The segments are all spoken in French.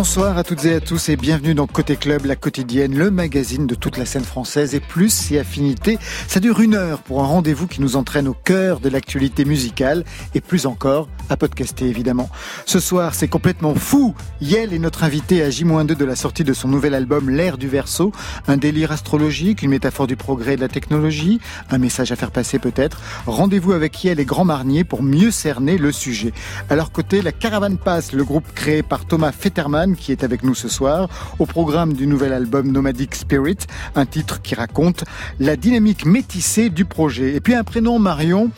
Bonsoir à toutes et à tous et bienvenue dans Côté Club, la quotidienne, le magazine de toute la scène française et plus et affinités. Ça dure une heure pour un rendez-vous qui nous entraîne au cœur de l'actualité musicale et plus encore à podcaster évidemment. Ce soir, c'est complètement fou. Yel est notre invité à J-2 de la sortie de son nouvel album L'ère du verso, un délire astrologique, une métaphore du progrès et de la technologie, un message à faire passer peut-être. Rendez-vous avec Yel et Grand Marnier pour mieux cerner le sujet. À leur côté, la Caravane Passe, le groupe créé par Thomas Fetterman qui est avec nous ce soir, au programme du nouvel album Nomadic Spirit, un titre qui raconte la dynamique métissée du projet. Et puis un prénom Marion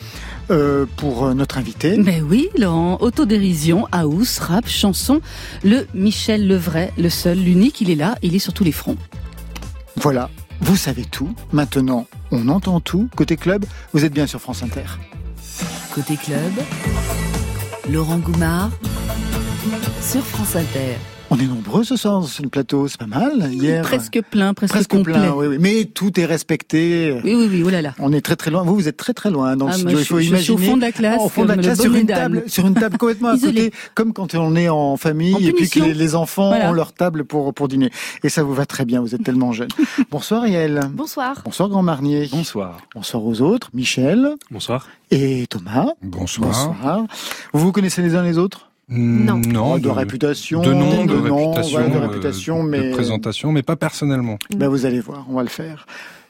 euh, pour notre invité. Mais oui, en autodérision, house, rap, chanson, le Michel Levray, le seul, l'unique, il est là, il est sur tous les fronts. Voilà, vous savez tout. Maintenant, on entend tout. Côté club, vous êtes bien sur France Inter. Côté club, Laurent Goumard sur France Inter. On est nombreux ce soir sur le plateau, c'est pas mal. Hier, presque plein, presque, complet. plein, oui, oui. Mais tout est respecté. Oui, oui, oui, oh là là. On est très très loin. Vous, vous êtes très très loin dans le Ah, Il faut je, je suis imaginer. au fond de la classe, au fond de la comme classe, sur une table, sur une table complètement à côté, comme quand on est en famille En et puis que les, les enfants Voilà. ont leur table pour pour dîner. Et ça vous va très bien. Vous êtes tellement jeune. Bonsoir Yael. Bonsoir. Bonsoir Grand Marnier. Bonsoir. Bonsoir aux autres. Michel Bonsoir. et Thomas. Bonsoir. Bonsoir. Vous vous connaissez les uns les autres? Non. Non, de, réputation, de nom, de, nom, réputation, voilà, de euh, réputation, de mais présentation, mais pas personnellement. Ben vous allez voir, on va le faire.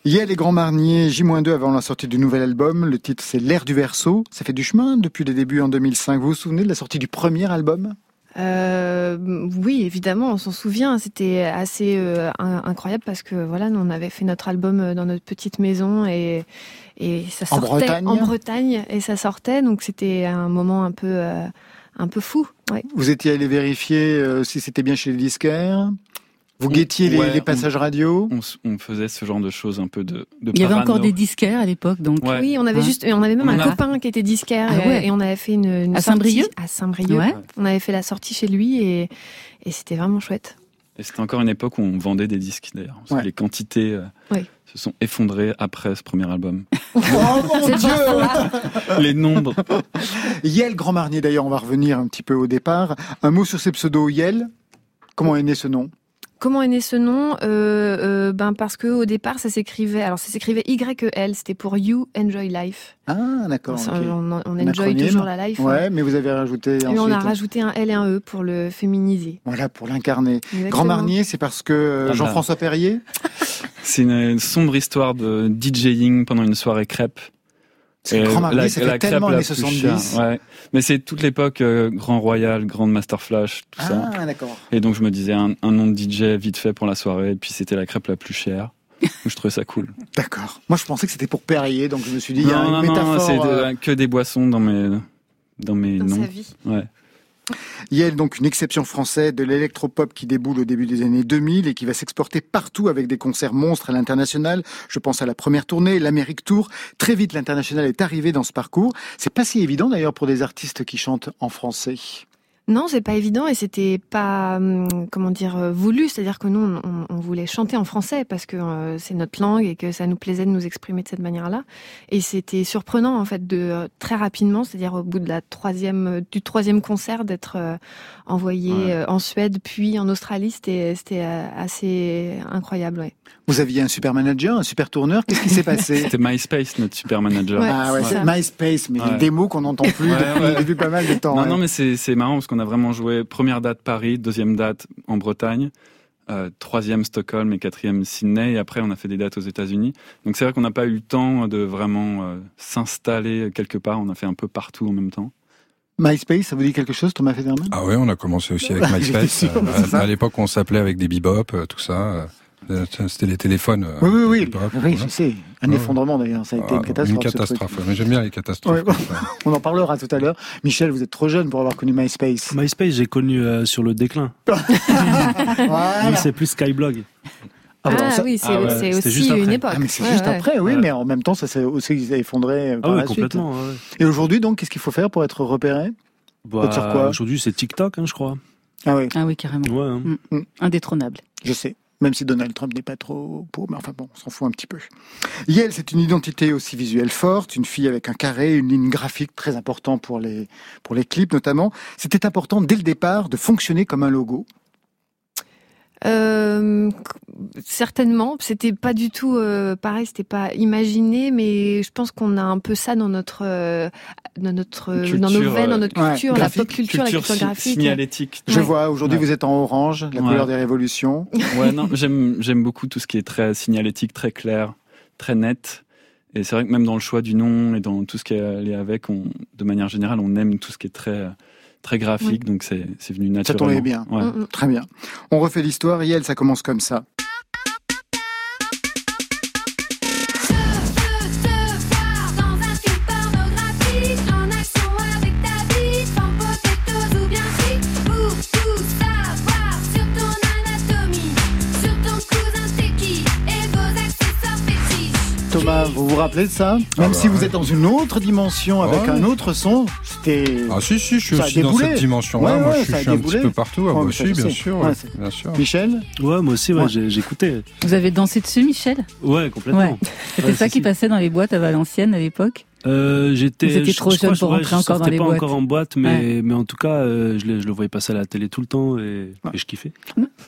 Yel et Grand Marnier, J-2 avant la sortie du nouvel album. Le titre c'est L'ère du verso. Ça fait du chemin depuis les débuts en 2005. Vous vous souvenez de la sortie du premier album? Euh, oui, évidemment, on s'en souvient. C'était assez euh, in- incroyable parce que voilà, nous on avait fait notre album dans notre petite maison et et ça En sortait Bretagne en Bretagne et ça sortait. Donc c'était un moment un peu euh, un peu fou. Ouais. Vous étiez allé vérifier euh, si c'était bien chez les disquaires? Vous guettiez les, Ouais, les passages radio? On, faisait ce genre de choses un peu de, de Il y avait encore des disquaires à l'époque, donc. Ouais. Oui, on avait Ouais. juste, on avait même On un a- copain qui était disquaire Ah et- ouais. et, on avait fait une, une À Saint-Brieuc à Saint-Brieuc. Ouais. On avait fait la sortie chez lui et et c'était vraiment chouette. Et c'était encore une époque où on vendait des disques d'ailleurs. Les quantités euh, Oui. Se sont effondrées après ce premier album. Oh mon Dieu les nombres. Yel Grand Marnier d'ailleurs, on va revenir un petit peu au départ. Un mot sur ses pseudos Yel. Comment est né ce nom? Comment est né ce nom euh, euh, Ben parce que au départ ça s'écrivait, alors ça s'écrivait Y E L, c'était pour You Enjoy Life. Ah d'accord. On, on enjoy toujours la life. hein. Ouais, mais vous avez rajouté Et ensuite. on a rajouté un L et un E pour le féminiser. Voilà pour l'incarner. Grand Marnier, c'est parce que euh. Jean-François Perrier? C'est une sombre histoire de DJing pendant une soirée crêpe. C'est Et Grand Marnier, la- ça la fait crêpe tellement la années plus 70. chère, ouais. Mais c'est toute l'époque euh, Grand Royal, Grande Master Flash, tout ça. Ah d'accord. Et donc je me disais un, un nom de DJ vite fait pour la soirée. Et puis c'était la crêpe la plus chère. Je trouvais ça cool. D'accord. Moi, je pensais que c'était pour Perrier, donc je me suis dit, il y a non, une non, non, métaphore. c'est de- euh, que des boissons dans mes, dans mes dans noms. sa vie. Ouais. Yel, donc une exception française de l'électropop qui déboule au début des années 2000 et qui va s'exporter partout avec des concerts monstres à l'international. Je pense à la première tournée, l'Amérique Tour. Très vite, l'international est arrivé dans ce parcours. C'est pas si évident d'ailleurs pour des artistes qui chantent en français. Non, c'est pas évident et c'était pas hum, comment dire euh, voulu, c'est-à-dire que nous on, voulait chanter en français parce que euh, c'est notre langue et que ça nous plaisait de nous exprimer de cette manière-là. Et c'était surprenant en fait de euh, très rapidement, c'est-à-dire au bout de la troisième du troisième concert d'être euh, envoyé Ouais. euh, en Suède puis en Australie, c'était c'était euh, assez incroyable. Ouais. Vous aviez un super manager, un super tourneur. Qu'est-ce qui s'est passé? C'était MySpace, notre super manager. Ouais. Ah ouais. MySpace, mais Ouais. des mots qu'on n'entend plus Ouais, depuis, ouais. depuis pas mal de temps. Non, ouais. non, mais c'est c'est marrant parce qu'on a vraiment joué première date Paris, deuxième date en Bretagne, euh, troisième Stockholm et quatrième Sydney. Et après, on a fait des dates aux États-Unis. Donc c'est vrai qu'on n'a pas eu le temps de vraiment euh, s'installer quelque part. On a fait un peu partout en même temps. MySpace, ça vous dit quelque chose, Thomas Federman? Ah ouais, on a commencé aussi avec MySpace. sûr, Euh, à l'époque, on s'appelait avec des bebop, tout ça. Euh, C'était les téléphones. euh, Oui, oui, oui. Oui, je sais. Un Ouais. effondrement d'ailleurs, ça a été Ah, une catastrophe. ce truc. catastrophe, ouais, mais j'aime bien les catastrophes. Ouais. On en parlera tout à l'heure. Michel, vous êtes trop jeune pour avoir connu MySpace. MySpace, j'ai connu euh, sur le déclin. Voilà. C'est plus Skyblog. Ah, Ah, ça- oui, c'est Ah ouais, aussi juste après. une époque. Ah, c'est Ouais, juste ouais. après, oui, mais en même temps, ça s'est aussi effondré Ah par oui, la complètement. Et aujourd'hui, donc, qu'est-ce qu'il faut faire pour être repéré? Bah, sur quoi? Aujourd'hui, c'est TikTok, hein, je crois. Ah oui, Ah oui, carrément. Ouais, hein. Indétrônable. je sais. Même si Donald Trump n'est pas trop pour, mais enfin bon, on s'en fout un petit peu. Yel, c'est une identité aussi visuelle forte, une fille avec un carré, une ligne graphique très important pour les, pour les clips notamment. C'était important dès le départ de fonctionner comme un logo. Euh, certainement, c'était pas du tout euh, pareil, c'était pas imaginé, mais je pense qu'on a un peu ça dans notre, euh, dans notre, Culture, dans nos veines, dans notre ouais, culture, la pop culture, la culture si- graphique. signalétique. Je Ouais. vois, aujourd'hui Ouais. vous êtes en orange, la Ouais. couleur des révolutions. Ouais, non, j'aime j'aime beaucoup tout ce qui est très signalétique, très clair, très net. Et c'est vrai que même dans le choix du nom et dans tout ce qui est allé avec, on, de manière générale, on aime tout ce qui est très très graphique, donc c'est c'est venu Ça naturellement. tournait bien. Ouais. Mm, mm. Très bien. On refait l'histoire. Yel, ça commence comme ça. Vous vous rappelez de ça Même bah si vous ouais. êtes dans une autre dimension avec Ouais. un autre son, c'était. Ah si, si, je suis aussi dans cette dimension-là. Ouais, Moi, ouais, je suis, je un petit peu partout. Ah, Ouais, moi aussi, bien sûr. Ouais, ouais, c'est- bien sûr. Michel Ouais, moi aussi, ouais, Ouais. j'ai- j'écoutais. Vous avez dansé dessus, Michel? Ouais, complètement. Ouais. C'était Ouais, ça si, qui si. passait dans les boîtes à Valenciennes à l'époque? Euh, j'étais. Trop je crois jeune que pour ouais, rentrer je encore dans les pas boîtes. encore en boîte, mais, mais en tout cas, euh, je, le, je le voyais passer à la télé tout le temps et, et je kiffais.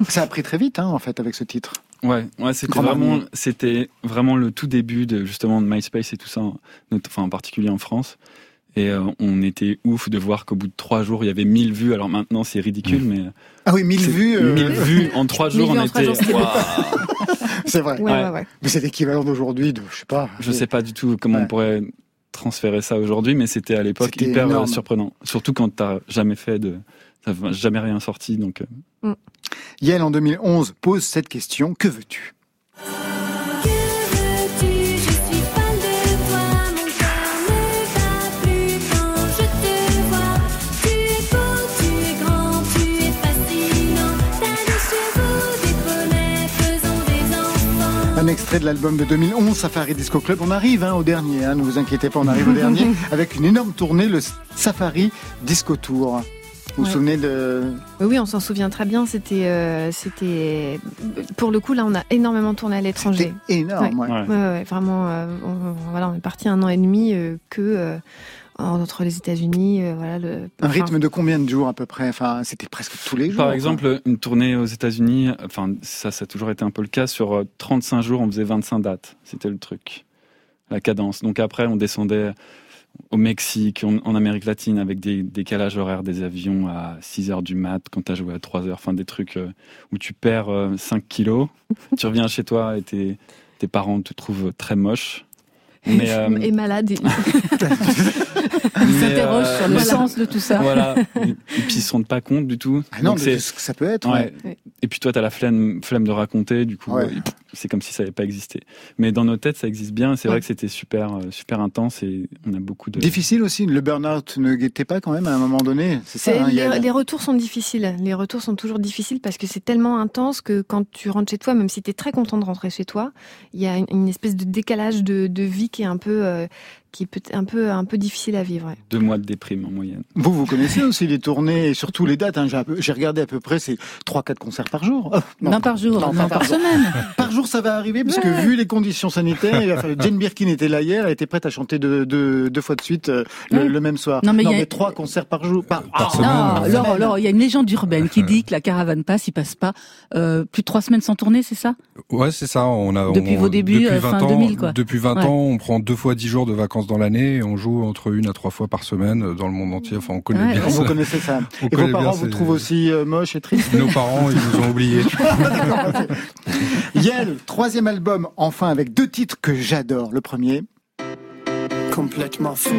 Ça a pris très vite, hein, en fait, avec ce titre. Ouais, ouais, c'était vraiment, c'était vraiment le tout début de justement de MySpace et tout ça, not- enfin en particulier en France. Et euh, on était ouf de voir qu'au bout de trois jours, il y avait 1000 vues. Alors maintenant, c'est ridicule, mais Ah oui, 1000 c'est- vues. euh, 1000 vues en trois jours, on en trois était. C'est vrai. Ouais, Ouais. ouais, ouais. Mais c'est l'équivalent d'aujourd'hui de, je sais pas. Je sais pas du tout comment Ouais. on pourrait transférer ça aujourd'hui, mais c'était à l'époque hyper euh, énorme. surprenant. Surtout quand t'as jamais fait de, t'as jamais rien sorti, donc. euh, Yel, en 2011, pose cette question. Que veux-tu? Extrait de l'album de 2011, Safari Disco Club. On arrive hein, au dernier, hein, ne vous inquiétez pas, on arrive au dernier, avec une énorme tournée, le Safari Disco Tour. Vous vous souvenez de... Oui, on s'en souvient très bien. C'était, euh, c'était, pour le coup, là, on a énormément tourné à l'étranger. C'était énorme. ouais. vraiment, euh, on, voilà, on est parti un an et demi euh, que entre les États-Unis, euh, voilà, le Un enfin, rythme de combien de jours à peu près? Enfin, c'était presque tous les jours. Par quoi. exemple, une tournée aux États-Unis, enfin, ça, ça a toujours été un peu le cas. Sur euh, 35 jours, on faisait 25 dates. C'était le truc. La cadence. Donc après, on descendait au Mexique, en, en Amérique latine, avec des décalages horaires des avions à 6 heures du mat, quand t'as joué à 3 heures. Enfin, des trucs euh, où tu perds euh, 5 kilos. tu reviens chez toi et tes, tes parents te trouvent très moche. Mais, euh, et malade. et- Ils mais, s'interrogent euh, sur le voilà. sens de tout ça. Voilà. Et, et puis ils se rendent pas compte du tout. Ah non, c'est- ce que ça peut être. Ouais. ouais. Et puis toi, tu as la flemme, flemme de raconter, du coup, Ouais. C'est comme si ça n'avait pas existé. Mais dans nos têtes, ça existe bien. C'est Ouais. vrai que c'était super, euh, super intense et on a beaucoup de. Difficile aussi, le burn-out ne guettait pas quand même à un moment donné. C'est ça, C'est- hein, les, retours sont difficiles. Les retours sont toujours difficiles parce que c'est tellement intense que quand tu rentres chez toi, même si tu es très content de rentrer chez toi, il y a une, une espèce de décalage de, de vie qui est un peu, euh, qui est peut un peu, un peu difficile à vivre. ouais. Deux mois de déprime en moyenne. Vous, vous connaissez aussi les tournées et surtout les dates. hein. J'ai regardé à peu près, c'est 3-4 concerts par jour. Oh, Non, par jour, Non, par, par jour. semaine. Par jour, ça va arriver, parce que vu les conditions sanitaires, il va falloir- Jane Birkin était là hier, elle était prête à chanter deux, deux, deux fois de suite euh, le, Ouais. le même soir. Non, mais il y a- trois concerts par jour. Par, Par semaine. Non, euh, Laure, il y a une légende urbaine qui dit que la caravane passe, il passe pas euh, plus de trois semaines sans tourner, c'est ça? Ouais, c'est ça. On a Depuis on- vos débuts, depuis euh, 20 fin ans, 2000, quoi. Depuis 20 Ouais. ans, on prend deux fois 10 jours de vacances dans l'année et on joue entre une à trois fois par semaine dans le monde entier. Enfin, on connaît Ouais, bien ouais. ça. Vous connaissez ça. On Et vos parents vous trouvent aussi euh, moche et triste Nos parents, ils nous ont oubliés. Yel, troisième album, enfin avec deux titres que j'adore. Le premier, complètement fou.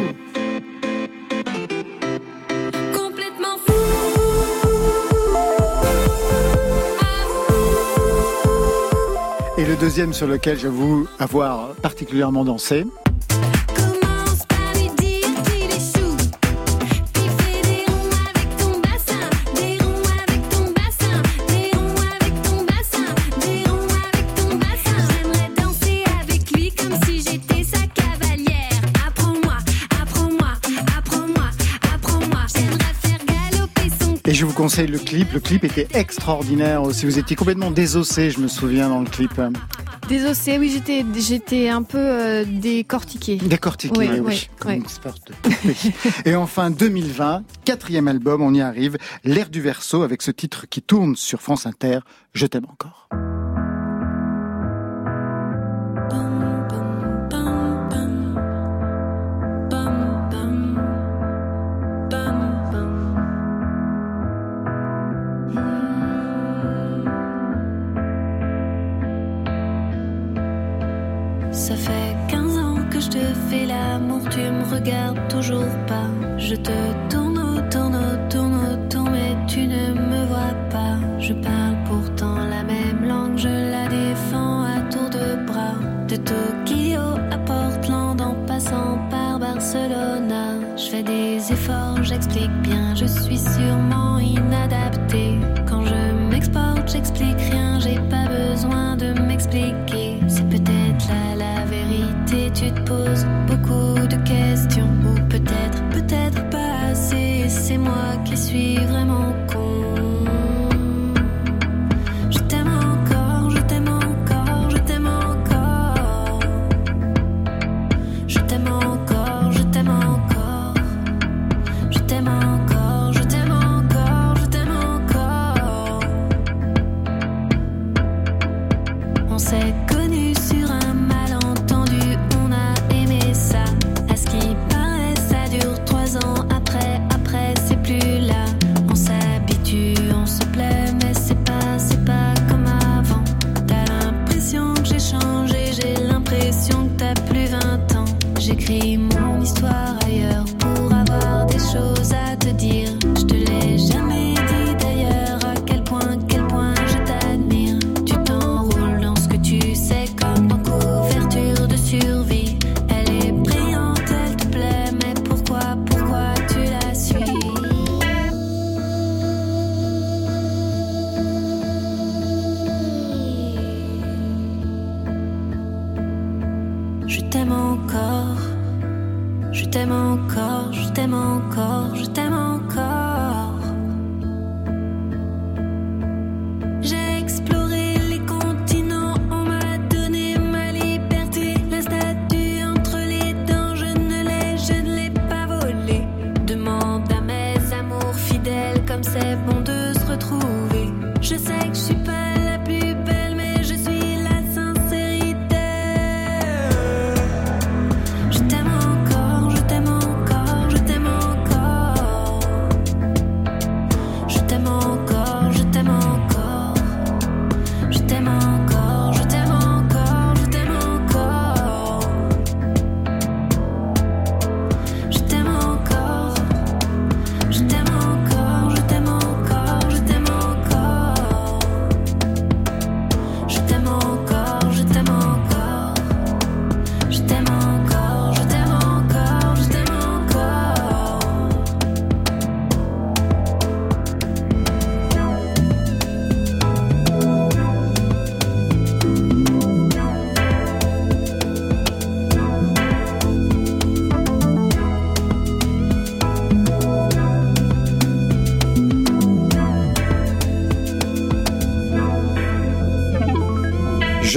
Complètement fou. Et le deuxième sur lequel j'avoue avoir particulièrement dansé. Je vous conseille le clip. Le clip était extraordinaire aussi. Vous étiez complètement désossé, je me souviens, dans le clip. Désossé, oui, j'étais, j'étais un peu euh, décortiquée. Décortiqué, Oui, oui, oui, comme oui. une espèce de poupée. Et enfin, 2020, quatrième album, on y arrive, L'ère du verso, avec ce titre qui tourne sur France Inter, Je t'aime encore. Je te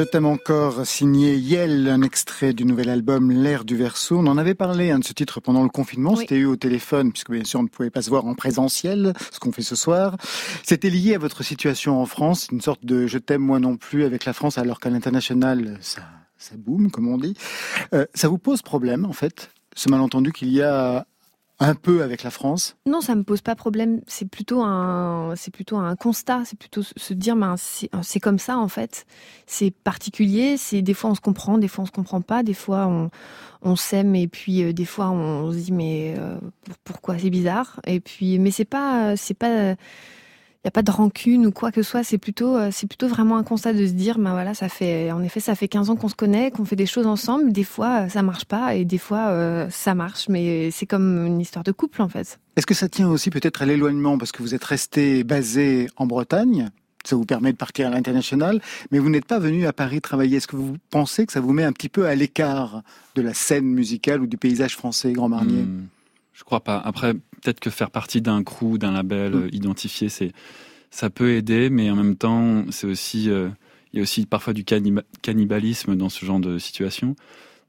Je t'aime encore, signé Yel, un extrait du nouvel album L'ère du verso. On en avait parlé hein, de ce titre pendant le confinement. Oui. C'était eu au téléphone, puisque bien sûr on ne pouvait pas se voir en présentiel, ce qu'on fait ce soir. C'était lié à votre situation en France, une sorte de je t'aime moi non plus avec la France, alors qu'à l'international, ça, ça boum, comme on dit. Euh, ça vous pose problème, en fait, ce malentendu qu'il y a un peu avec la France Non, ça me pose pas problème. C'est plutôt un, c'est plutôt un constat. C'est plutôt se- dire, ben, c'est comme ça en fait. C'est particulier. C'est des fois on se comprend, des fois on se comprend pas. Des fois on, on s'aime et puis euh, des fois on se dit mais euh, pour- pourquoi? C'est bizarre. Et puis mais c'est pas, c'est pas, il y a pas de rancune ou quoi que ce soit. C'est plutôt, euh, c'est plutôt vraiment un constat de se dire, ben voilà, ça fait, en effet, ça fait 15 ans qu'on se connaît, qu'on fait des choses ensemble. Des fois euh, ça marche pas et des fois euh, ça marche. Mais c'est comme une histoire de couple en fait. Est-ce que ça tient aussi peut-être à l'éloignement? Parce que vous êtes resté basé en Bretagne ça vous permet de partir à l'international, mais vous n'êtes pas venu à Paris travailler. Est-ce que vous pensez que ça vous met un petit peu à l'écart de la scène musicale ou du paysage français, Grand Marnier? Hmm, Je crois pas. Après, peut-être que faire partie d'un crew, d'un label Mm. identifié, c'est ça peut aider, mais en même temps, c'est aussi euh, il y a aussi parfois du canniba- cannibalisme dans ce genre de situation.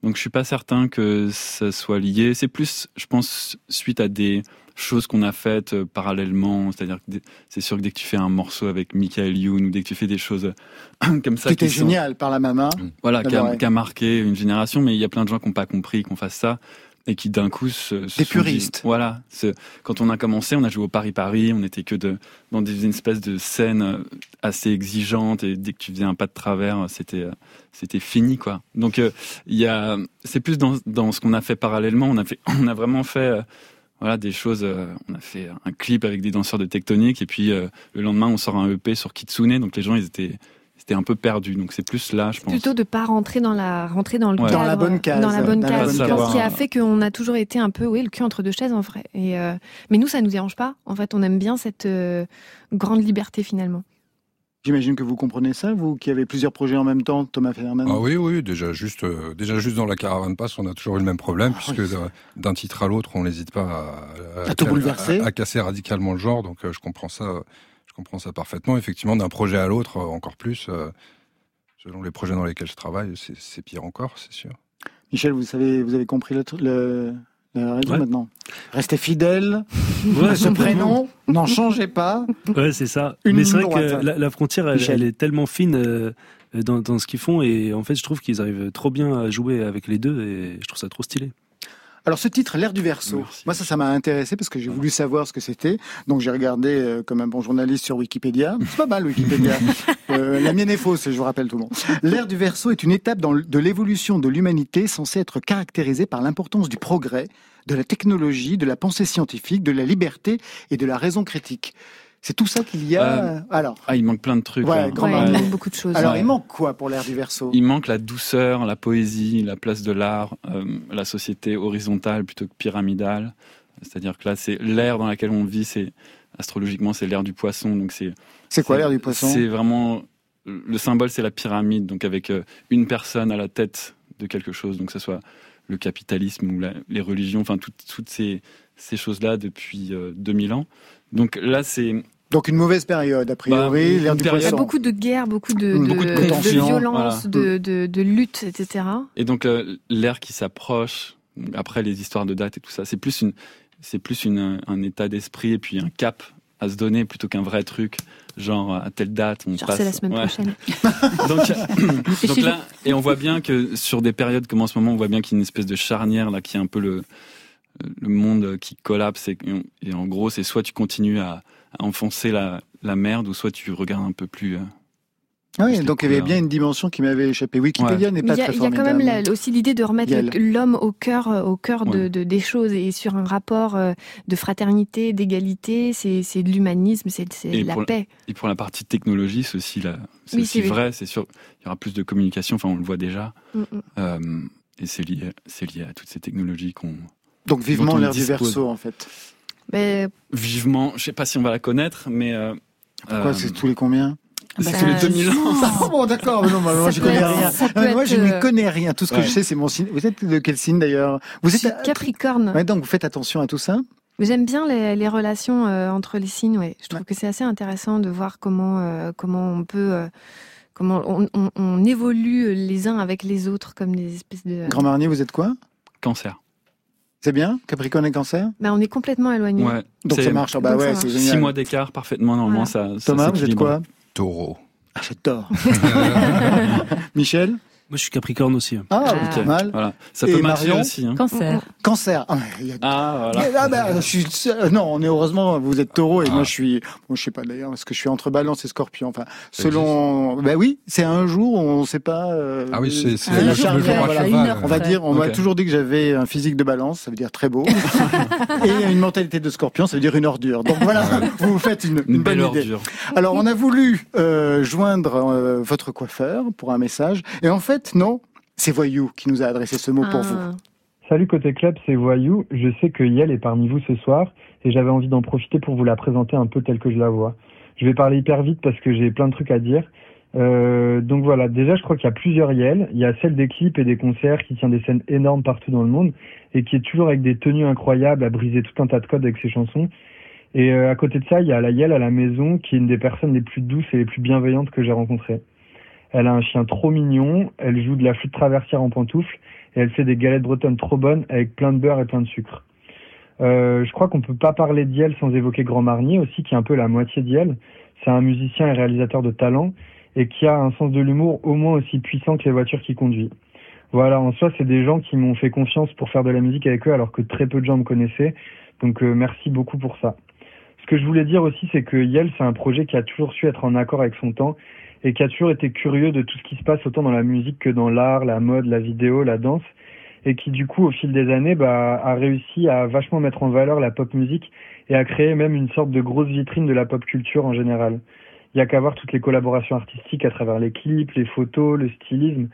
Donc je suis pas certain que ça soit lié. C'est plus, je pense, suite à des choses qu'on a faites euh, parallèlement. C'est-à-dire que c'est sûr que dès que tu fais un morceau avec Michael Youn ou dès que tu fais des choses comme ça, Qui était sont- génial par la maman. voilà, qui a, a marqué une génération, mais il y a plein de gens qui n'ont pas compris qu'on fasse ça et qui d'un coup se, se Des dit- puristes. voilà. Quand on a commencé, on a joué au Paris Paris, on n'était que de, dans des espèces de scènes euh, assez exigeantes et dès que tu faisais un pas de travers, c'était euh, c'était fini quoi. Donc euh, il y a, c'est plus dans, dans ce qu'on a fait parallèlement. On a fait, on a vraiment fait. euh, voilà des choses. euh, on a fait un clip avec des danseurs de tectonique et puis euh, le lendemain on sort un EP sur Kitsune. Donc les gens ils étaient, ils étaient un peu perdus. Donc c'est plus là, je pense. Plutôt de pas rentrer dans la rentrer dans le Ouais. cadre, Dans la bonne case. dans la bonne Dans la case, bonne Je pense case. qui a fait qu'on a toujours été un peu oui le cul entre deux chaises en vrai. Et euh, mais nous ça nous dérange pas. En fait, on aime bien cette euh, grande liberté finalement. J'imagine que vous comprenez ça, vous qui avez plusieurs projets en même temps, Thomas Fernan. Ah oui, oui, déjà juste, euh, déjà juste dans la caravane passe, on a toujours eu le même problème, Ah puisque oui. d'un- titre à l'autre, on n'hésite pas à, À tout bouleverser. à, à casser radicalement le genre. Donc euh, je comprends ça, je comprends ça parfaitement. Effectivement, d'un projet à l'autre, euh, encore plus. euh, selon les projets dans lesquels je travaille, c'est- c'est pire encore, c'est sûr. Michel, vous savez, vous avez compris le, le- la raison Ouais. maintenant? Restez fidèle Ouais, à ce prénom, n'en changez pas. Ouais, c'est ça. Une Mais c'est vrai que la, la frontière, elle, est tellement fine euh, dans, dans ce qu'ils font. Et en fait, je trouve qu'ils arrivent trop bien à jouer avec les deux. Et je trouve ça trop stylé. Alors ce titre, l'air du verso, Merci. moi ça, ça m'a intéressé parce que j'ai voulu savoir ce que c'était. Donc j'ai regardé euh, comme un bon journaliste sur Wikipédia. C'est pas mal Wikipédia. Euh, la mienne est fausse, je vous rappelle tout le monde. L'air du verso est une étape dans de l'évolution de l'humanité censée être caractérisée par l'importance du progrès, de la technologie, de la pensée scientifique, de la liberté et de la raison critique. C'est tout ça qu'il y a. Alors, Ah, il manque plein de trucs. Ouais, là. grand Ouais, mal. il manque beaucoup de choses. alors Ouais. il manque quoi pour l'air du verso Il manque la douceur, la poésie, la place de l'art, euh, la société horizontale plutôt que pyramidale. C'est-à-dire que là, c'est l'ère dans laquelle on vit, c'est astrologiquement, c'est l'ère du poisson. Donc c'est C'est quoi l'air du poisson? C'est vraiment le symbole, c'est la pyramide, donc avec euh, une personne à la tête de quelque chose. Donc que ce soit le capitalisme ou la- les religions, enfin toutes, toutes ces, ces choses-là depuis euh, 2000 ans. Donc là, c'est Donc une mauvaise période a priori, Bah, l'air une du période- Il y a beaucoup de guerres, beaucoup de, de, beaucoup de de tensions, violence, voilà. de, de, de lutte, etc. Et donc euh, l'ère qui s'approche, après les histoires de date et tout ça, c'est plus une, c'est plus une, un état d'esprit et puis un cap à se donner plutôt qu'un vrai truc, genre à telle date on Genre passe. c'est la semaine Ouais. prochaine. Donc, donc là, et on voit bien que sur des périodes comme en ce moment, on voit bien qu'il y a une espèce de charnière là qui est un peu le le monde qui collapse et, et en gros c'est soit tu continues à, à enfoncer la, la merde ou soit tu regardes un peu plus. euh, Ah Oui, donc il y avait bien une dimension qui m'avait échappé. Wikipédia n'est pas il y a, très il y a quand formidable. même la- aussi l'idée de remettre l'homme au cœur, euh, au cœur de, Ouais. de- des choses et sur un rapport euh, de fraternité, d'égalité. C'est c'est de l'humanisme, c'est de la paix. Et pour la partie technologie, c'est aussi, là, c'est Oui, aussi vrai, c'est sûr. Il y aura plus de communication, enfin on le voit déjà. Mm, mm. Euh, et c'est lié, c'est lié à toutes ces technologies qu'on. Donc vivement l'air du verso en fait. Mais Vivement, je sais pas si on va la connaître, mais. Euh, Pourquoi euh, c'est tous les combien? C'est Bah, tous les 2000 ans. Ah bon d'accord, mais non, mais moi je connais être- rien. Non, moi je n'y euh, connais rien. Tout ce que ouais. je sais c'est mon signe. Vous êtes de quel signe d'ailleurs? Vous je êtes suis Capricorne. Ouais, donc vous faites attention à tout ça? J'aime bien les, les relations euh, entre les signes. Ouais. Je trouve que c'est assez intéressant de voir comment euh, comment on peut euh, comment on, on- on évolue les uns avec les autres comme des espèces de. Grand Marnier, vous êtes quoi? Cancer. C'est bien? Capricorne et Cancer? Ben, on est complètement éloignés. Ouais. Donc C'est ça marche. Ah bah ouais, Six mois d'écart, parfaitement, normalement, ça. ça Thomas, vous êtes quoi? Taureau. Ah, j'adore. Michel? Moi, je suis Capricorne aussi. hein. Ah, Ah. pas mal. Voilà. Ça Et peut Marion aussi. hein. Cancer. Cancer. Ah, il y a- Ah, voilà. Ah, bah, je suis... Non, on est heureusement, vous êtes taureau et Ah. moi je suis, bon, je sais pas d'ailleurs, parce que je suis entre balance et scorpion. Enfin, selon, ben oui, c'est un jour où on sait pas. euh, Ah oui, c'est le jour à voilà. cheval. On va dire, on m'a toujours dit que j'avais un physique de balance, ça veut dire très beau, et une mentalité de scorpion, ça veut dire une ordure. Donc voilà, vous vous faites une, Une, une bonne belle idée. ordure. Alors on a voulu euh, joindre euh, votre coiffeur pour un message, et en fait non, c'est Voyou qui nous a adressé ce mot pour vous. Ah. Salut Côté Club, c'est Voyou. Je sais que Yel est parmi vous ce soir et j'avais envie d'en profiter pour vous la présenter un peu telle que je la vois. Je vais parler hyper vite parce que j'ai plein de trucs à dire. Euh, donc voilà, déjà je crois qu'il y a plusieurs Yel. Il y a celle des clips et des concerts qui tient des scènes énormes partout dans le monde et qui est toujours avec des tenues incroyables à briser tout un tas de codes avec ses chansons. Et euh, à côté de ça, il y a la Yel à la maison qui est une des personnes les plus douces et les plus bienveillantes que j'ai rencontrées. Elle a un chien trop mignon, elle joue de la flûte traversière en pantoufles et elle fait des galettes bretonnes trop bonnes avec plein de beurre et plein de sucre. Euh, je crois qu'on peut pas parler d'Yel sans évoquer Grand Marnier aussi, qui est un peu la moitié d'Yel. C'est un musicien et réalisateur de talent et qui a un sens de l'humour au moins aussi puissant que les voitures qu'il conduit. Voilà, en soi, c'est des gens qui m'ont fait confiance pour faire de la musique avec eux alors que très peu de gens me connaissaient. Donc euh, merci beaucoup pour ça. Ce que je voulais dire aussi, c'est que Yel, c'est un projet qui a toujours su être en accord avec son temps et qui a toujours été curieux de tout ce qui se passe autant dans la musique que dans l'art, la mode, la vidéo, la danse, et qui du coup, au fil des années, bah, a réussi à vachement mettre en valeur la pop musique et à créer même une sorte de grosse vitrine de la pop culture en général. Il y a qu'à voir toutes les collaborations artistiques à travers les clips, les photos, le stylisme.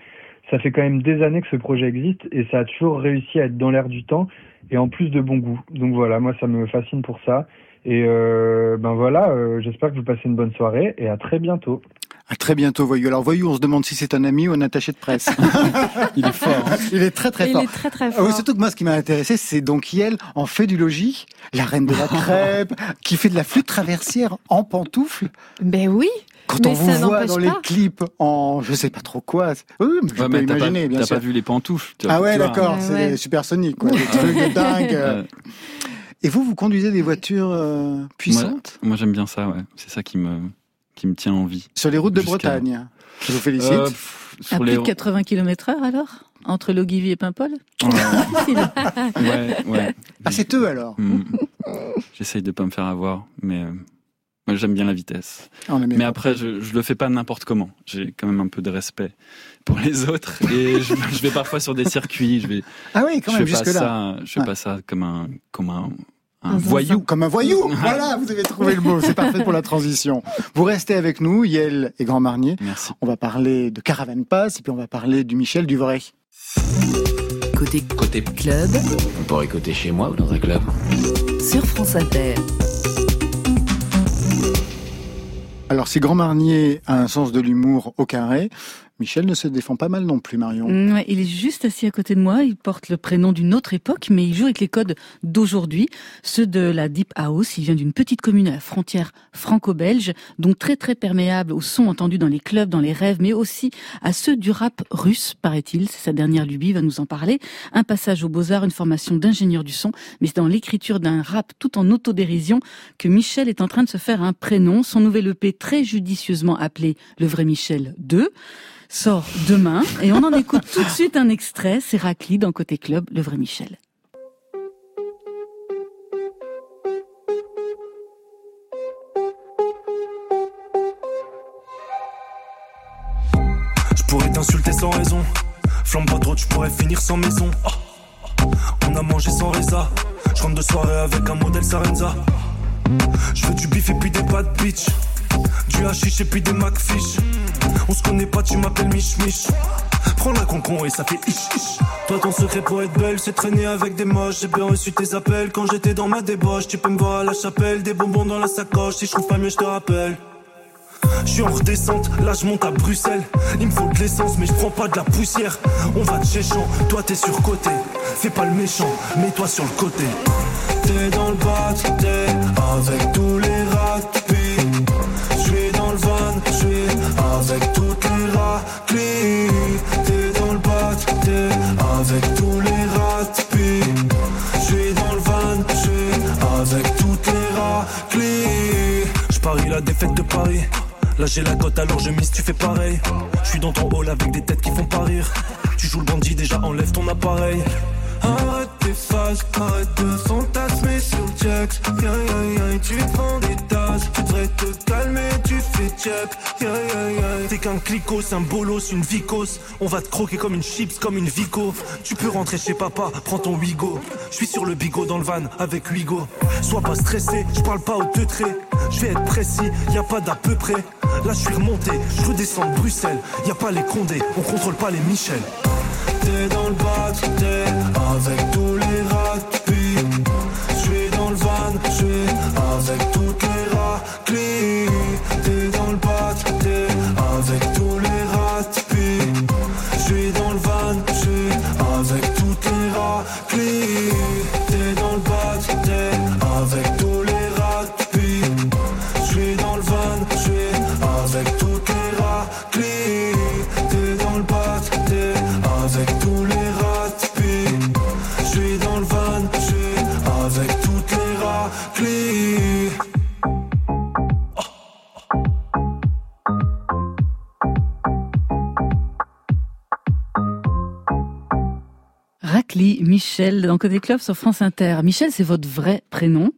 Ça fait quand même des années que ce projet existe et ça a toujours réussi à être dans l'air du temps et en plus de bon goût. Donc voilà, moi ça me fascine pour ça. Et euh, ben voilà, euh, j'espère que vous passez une bonne soirée et à très bientôt. À très bientôt, Voyou. Alors, Voyou, on se demande si c'est un ami ou un attaché de presse. Il est fort. hein. Il est très très Il fort. est très très Ah fort. oui, surtout que moi, ce qui m'a intéressé, c'est donc Yel en fait du logis, la reine de la crêpe, qui fait de la flûte traversière en pantoufles. Ben oui. Quand on vous ça voit dans les clips en, je sais pas trop quoi. Oui, mais je Ouais, peux mais t'as pas, imaginer, bien t'as sûr. pas vu les pantoufles. tu Ah ouais, d'accord, c'est ouais. supersonique, quoi. Des trucs de dingue. Euh, Et vous, vous conduisez des voitures euh, puissantes? moi, j'aime bien ça, ouais. C'est ça qui me, qui me tient en vie. sur les routes de Bretagne Je vous félicite. Euh, pff, À plus les... de 80 km heure alors? Entre Logivy et Paimpol? Ouais, ouais, ouais. Ah, c'est eux alors. Hmm. J'essaye de pas me faire avoir, mais euh, moi j'aime bien la vitesse. Ah. Mais après, je, je le fais pas n'importe comment. J'ai quand même un peu de respect pour les autres et je, je vais parfois sur des circuits. Je vais, Ah oui, quand je même, fais pas jusque-là. ça, je fais Ouais. pas ça comme un, comme un, un Un voyou. Comme un voyou. Voilà, vous avez trouvé le mot. C'est parfait pour la transition. Vous restez avec nous, Yel et Grand Marnier. Merci. On va parler de Caravane Pass et puis on va parler du Michel Duvray. Côté Côté, club on pourrait écouter chez moi ou dans un club. sur France Inter. Alors, si Grand Marnier a un sens de l'humour au carré, Michel ne se défend pas mal non plus, Marion. Mm, il est juste assis à côté de moi. Il porte le prénom d'une autre époque, mais il joue avec les codes d'aujourd'hui, ceux de la Deep House. Il vient d'une petite commune à la frontière franco-belge, donc très très perméable aux sons entendus dans les clubs, dans les rêves, mais aussi à ceux du rap russe, paraît-il. C'est sa dernière lubie, va nous en parler. Un passage aux Beaux-Arts, une formation d'ingénieur du son, mais c'est dans l'écriture d'un rap tout en autodérision que Michel est en train de se faire un prénom. Son nouvel EP très judicieusement appelé Le vrai Michel 2 sort demain et on en écoute tout de suite un extrait. C'est Racli dans Côté Club, le vrai Michel. Je pourrais t'insulter sans raison. Flambe pas trop, tu pourrais finir sans maison. On a mangé sans résa. Je rentre de soirée avec un modèle Sarenza. Je veux du bif et puis des bad bitch. Du hashish et puis des McFish. On se connaît pas, tu m'appelles Mich Mich. Prends la concon et ça fait ish ish. Toi, ton secret pour être belle, c'est traîner avec des moches. J'ai bien reçu tes appels quand j'étais dans ma débauche. Tu peux me voir à la chapelle, des bonbons dans la sacoche. Si je trouve pas mieux, je te rappelle. Je suis en redescente, là je monte à Bruxelles. Il me faut de l'essence, mais je prends pas de la poussière. On va de chez champ, toi t'es sur côté. Fais pas le méchant, mets-toi sur le côté. T'es dans le bat, t'es avec tous les rats. Je suis dans le van, je suis avec toutes les raclis. T'es dans le bat, t'es avec tous les rats. Je suis dans le van, je suis avec toutes les raclis. Je parie la défaite de Paris. Là j'ai la cote alors je mise, tu fais pareil. Je suis dans ton hall avec des têtes qui font pas rire. Tu joues le bandit, déjà enlève ton appareil. Arrête tes phases, arrête de fantasmer sur check. Yeah, yeah, yeah, tu prends des tasses, tu devrais te calmer, tu fais check. Yeah, yeah, yeah. T'es qu'un clicos, un bolos, une vicos. On va te croquer comme une chips, comme une vico. Tu peux rentrer chez papa, prends ton Wigo. Je suis sur le bigot dans le van avec Wigo. Sois pas stressé, je parle pas aux deux traits. Je vais être précis, y a pas d'à peu près. Là je suis remonté, je redescends de Bruxelles. Y a pas les condés, on contrôle pas les Michel. T'es dans le bat, t'es avec tous les rats. Je suis dans le van, je suis avec toutes Michel, dans Côté Club sur France Inter. Michel, c'est votre vrai prénom.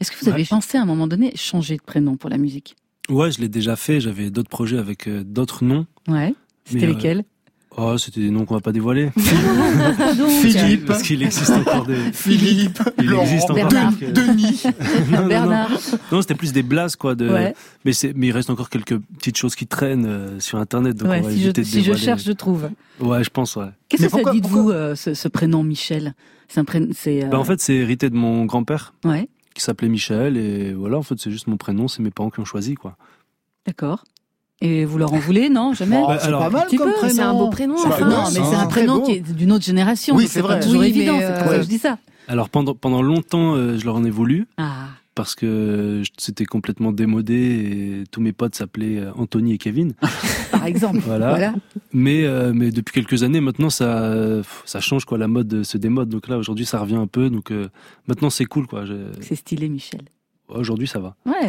Est-ce que vous avez Ouais. pensé à un moment donné changer de prénom pour la musique? Ouais, je l'ai déjà fait. J'avais d'autres projets avec euh, d'autres noms. Ouais. C'était euh, lesquels? Oh, c'était des noms qu'on va pas dévoiler. Philippe. Parce qu'il existe encore des. Philippe, Il Laurent, existe encore Bernard. quelques- Denis. Non, non, non. Bernard. Non, c'était plus des blases, quoi. De... Ouais, Mais, c'est... mais il reste encore quelques petites choses qui traînent euh, sur Internet. Donc ouais, on va si, je, éviter de si je dévoiler. cherche, je trouve. Ouais, je pense, ouais. Qu'est-ce Mais que ça dit de vous, euh, ce, ce prénom Michel? C'est un prénom. C'est. euh, Bah, en fait, c'est hérité de mon grand-père Ouais, qui s'appelait Michel. Et voilà, en fait, c'est juste mon prénom. C'est mes parents qui ont choisi, quoi. d'accord. Et vous leur en voulez Non, jamais. Oh, Bah, c'est alors, pas mal comme prénom. c'est un beau prénom, enfin, pas non, mais c'est un prénom qui est d'une autre génération. Oui, c'est pas vrai. toujours Oui, évident. C'est pour ça euh, que je dis ça. Alors, pendant, pendant longtemps, euh, je leur en ai voulu. Ah, Parce que je- c'était complètement démodé et tous mes potes s'appelaient euh, Anthony et Kevin. par exemple. Voilà. voilà. Mais, euh, mais depuis quelques années, maintenant, ça, ça change, quoi. La mode se démode. Donc là, aujourd'hui, ça revient un peu. Donc euh, maintenant, c'est cool, quoi. Je- C'est stylé, Michel. Aujourd'hui, ça va. Ouais.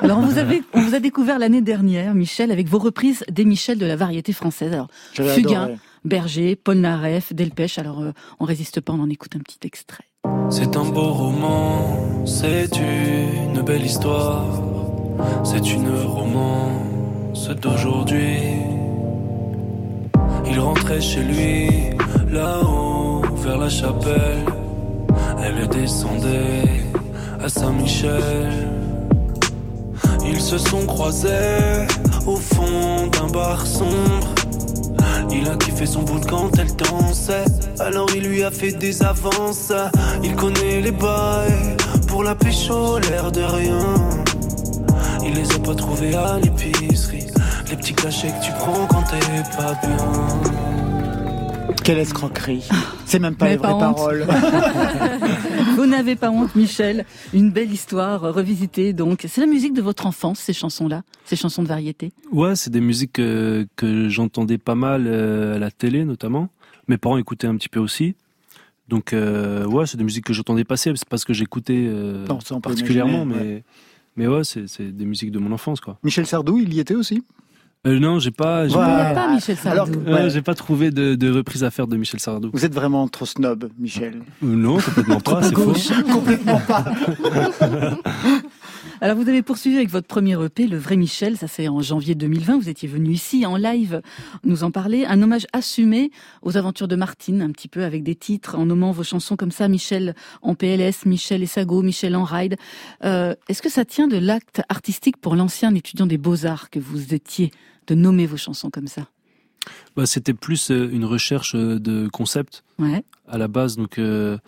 Alors, on vous, avez, on vous a découvert l'année dernière, Michel, avec vos reprises des Michel de la variété française. Alors, J'avais Fugain. adoré. Berger, Paul Naref, Delpech. Alors, euh, on résiste pas, on en écoute un petit extrait. C'est un beau roman, c'est une belle histoire, c'est une romance d'aujourd'hui. Il rentrait chez lui, là-haut, vers la chapelle. Elle descendait à Saint-Michel. Ils se sont croisés au fond d'un bar sombre. Il a kiffé son bout quand elle dansait. Alors il lui a fait des avances. Il connaît les bails. Pour la pécho, l'air de rien. Il les a pas trouvés à l'épicerie. Les petits cachets que tu prends quand t'es pas bien. Quelle escroquerie. C'est même pas Mais les vraies paroles. Vous n'avez pas honte, Michel. Une belle histoire revisitée. Donc, c'est la musique de votre enfance, ces chansons-là, ces chansons de variété. Ouais, c'est des musiques que j'entendais pas mal euh, à la télé, notamment. Mes parents écoutaient un petit peu aussi. Donc, euh, ouais, c'est des musiques que j'entendais passer. C'est pas ce que j'écoutais euh, particulièrement, imaginer, mais, mais ouais, c'est c'est des musiques de mon enfance, quoi. Michel Sardou, il y était aussi? Euh, non, j'ai pas, j'ai. On pas, Michel Alors, Sardou. euh, ouais. j'ai pas trouvé de, de reprise à faire de Michel Sardou. Vous êtes vraiment trop snob, Michel. Euh, non, complètement pas, c'est faux. Complètement pas. Alors, vous avez poursuivi avec votre premier EP, Le Vrai Michel. Ça, c'est en janvier 2020. Vous étiez venu ici en live nous en parler. Un hommage assumé aux aventures de Martine, un petit peu avec des titres en nommant vos chansons comme ça. Michel en PLS, Michel et Sago, Michel en ride. Euh, Est-ce que ça tient de l'acte artistique pour l'ancien étudiant des beaux-arts que vous étiez de nommer vos chansons comme ça? Bah, c'était plus euh, une recherche euh, de concept. Ouais. à la base. Donc, euh,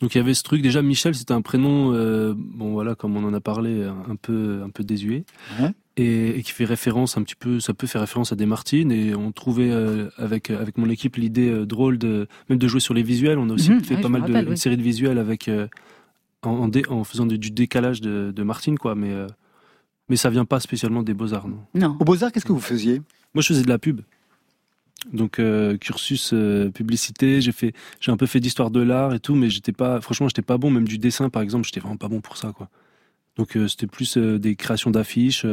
donc il y avait ce truc. Déjà, Michel, c'était un prénom, euh, bon voilà, comme on en a parlé, un, peu, un peu désuet, Ouais. et, et qui fait référence un petit peu. Ça peut faire référence à des Martines. Et on trouvait euh, avec avec mon équipe l'idée euh, drôle de même de jouer sur les visuels. On a aussi Mhm, fait ouais, pas mal de rappelle, une oui. série de visuels avec euh, en, en, dé- en faisant du, du décalage de, de Martine, quoi. Mais euh, mais ça vient pas spécialement des beaux arts, non. Non. Au Beaux-Arts, qu'est-ce que vous faisiez? Moi, je faisais de la pub. Donc euh, cursus euh, publicité, j'ai fait, j'ai un peu fait d'histoire de l'art et tout, mais j'étais pas, franchement, j'étais pas bon. Même du dessin, par exemple, j'étais vraiment pas bon pour ça, quoi. Donc euh, c'était plus euh, des créations d'affiches,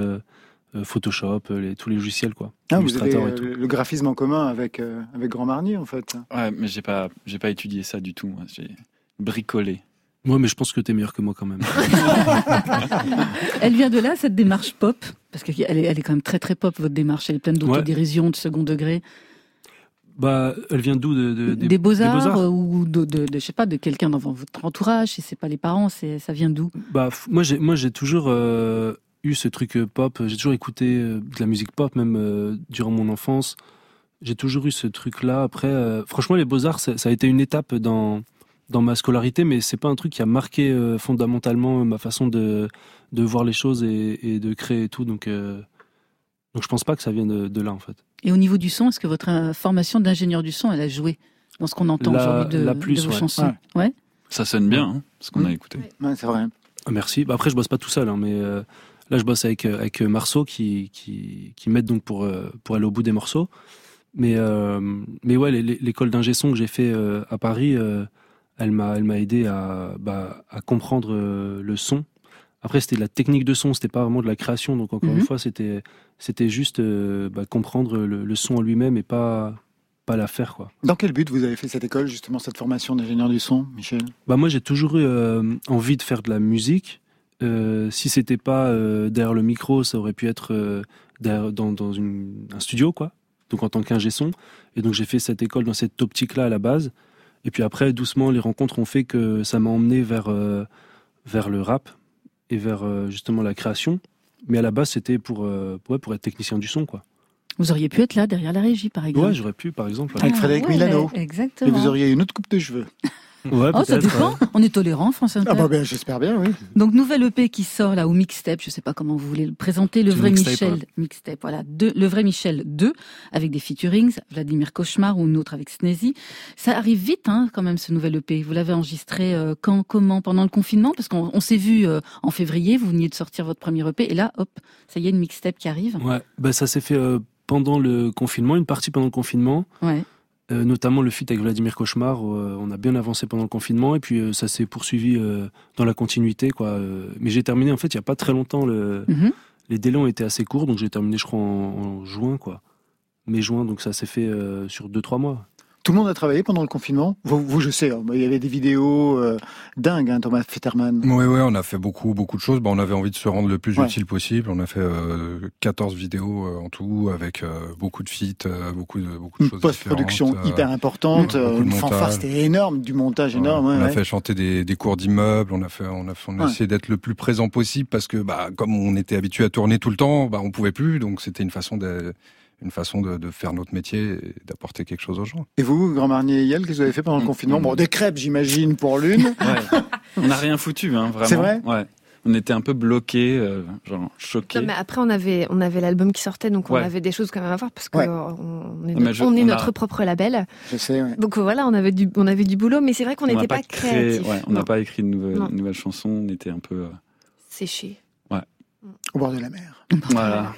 Photoshop, les, tous les logiciels, quoi. Ah, Vous avez Illustrator et tout. le graphisme en commun avec, euh, avec Grand Marnier, en fait. Ouais, mais j'ai pas, j'ai pas étudié ça du tout. moi. J'ai bricolé. Ouais, mais je pense que t'es meilleur que moi quand même. Elle vient de là, cette démarche pop, parce qu'elle est, elle est quand même très très pop, votre démarche. Elle est pleine d'autodérision, de second degré. Bah, elle vient d'où de, de- des, beaux-arts Beaux-Arts euh, ou de, je sais pas, de quelqu'un dans votre entourage, si c'est pas les parents, c'est, ça vient d'où? Bah, moi, j'ai, moi, j'ai toujours euh, eu ce truc euh, pop. J'ai toujours écouté euh, de la musique pop, même euh, durant mon enfance. J'ai toujours eu ce truc-là. Après, euh, franchement, les beaux arts, ça, ça a été une étape dans dans ma scolarité, mais c'est pas un truc qui a marqué fondamentalement ma façon de de voir les choses et, et de créer et tout. Donc, donc, je pense pas que ça vienne de, de là, en fait. Et au niveau du son, est-ce que votre euh, formation d'ingénieur du son, elle a joué dans ce qu'on entend La- aujourd'hui de, la plus, de vos ouais. chansons Ouais. Ça sonne bien, hein, ce qu'on a écouté. Ouais, c'est vrai. Ah, Merci. Bah, après, je bosse pas tout seul, hein, mais euh, là, je bosse avec, euh, avec Marceau qui, qui, qui m'aide donc pour, euh, pour aller au bout des morceaux. Mais, euh, mais ouais, l'é- l'école d'ingé son que j'ai fait euh, à Paris, euh, elle m'a elle m'a aidé à, bah, à comprendre euh, le son. Après, c'était de la technique de son, c'était pas vraiment de la création. Donc, encore Mhm. une fois, c'était c'était juste euh, bah, comprendre le, le son en lui-même et pas, pas la faire quoi. Dans quel but vous avez fait cette école, justement, cette formation d'ingénieur du son, Michel? Bah moi j'ai toujours eu euh, envie de faire de la musique. Euh, si c'était pas euh, derrière le micro, ça aurait pu être derrière- dans, dans une- un studio quoi. Donc en tant qu'ingé son. Et donc j'ai fait cette école dans cette optique là à la base. Et puis après doucement les rencontres ont fait que ça m'a emmené vers vers le rap et vers justement la création. Mais à la base c'était pour euh, ouais, pour être technicien du son quoi. Vous auriez pu être là, derrière la régie, par exemple. Ouais j'aurais pu par exemple. Avec Ah, Frédéric ouais, Milano. Exactement. Et vous auriez une autre coupe de cheveux. Ouais Oh, ça dépend. ouais. On est tolérant, France Inter. Ah bah ben, j'espère bien, oui. Donc nouvelle EP qui sort là au mixtape, je sais pas comment vous voulez le présenter, le vrai mixtape, Michel ouais. mixtape, voilà, deux, le vrai Michel 2 avec des featurings, Vladimir Cauchemar ou une autre avec Sneezy. Ça arrive vite hein, quand même ce nouvel EP. Vous l'avez enregistré euh, quand, comment, pendant le confinement? Parce qu'on on s'est vu euh, en février, vous veniez de sortir votre premier EP et là hop, ça y est une mixtape qui arrive. Ouais, bah ça s'est fait euh, pendant le confinement, une partie pendant le confinement. Ouais. Euh, notamment le feat avec Vladimir Cauchemar, euh, on a bien avancé pendant le confinement et puis euh, ça s'est poursuivi dans la continuité quoi. Mais j'ai terminé en fait il y a pas très longtemps. Le... Mhm. Les délais ont été assez courts donc j'ai terminé je crois en, en juin quoi. Mai juin donc ça s'est fait sur 2-3 mois. Tout le monde a travaillé pendant le confinement? Vous, vous, je sais, il y avait des vidéos euh, dingues, hein, Thomas Fetterman. Oui, oui, on a fait beaucoup, beaucoup de choses. Bah, on avait envie de se rendre le plus Ouais. utile possible. On a fait euh, 14 vidéos euh, en tout, avec euh, beaucoup de feats, euh, beaucoup de, beaucoup de Une choses post-production euh, hyper importante, une fanfare, c'était énorme, du montage énorme. Ouais, ouais, on a fait chanter des, des cours d'immeubles, on a fait, on a, on a essayé d'être le plus présent possible parce que, bah, comme on était habitué à tourner tout le temps, bah, on pouvait plus, donc c'était une façon de, une façon de, de faire notre métier et d'apporter quelque chose aux gens. Et vous, Grand Marnier et Yael, qu'est-ce que vous avez fait pendant le confinement Bon, des crêpes, j'imagine, pour l'une. Ouais. On n'a rien foutu, hein, vraiment. C'est vrai Ouais. On était un peu bloqués, euh, genre choqués. Non, mais après, on avait, on avait l'album qui sortait, donc on Ouais. avait des choses quand même à voir parce que Ouais. euh, on est, je- on est on a- notre propre label. Je sais, ouais. Donc voilà, on avait du, on avait du boulot, mais c'est vrai qu'on n'était pas, créé- créatifs. ouais, on n'a pas écrit de nouvelles, Non. nouvelles chansons, on était un peu. euh, séché. Au bord de la mer. Voilà.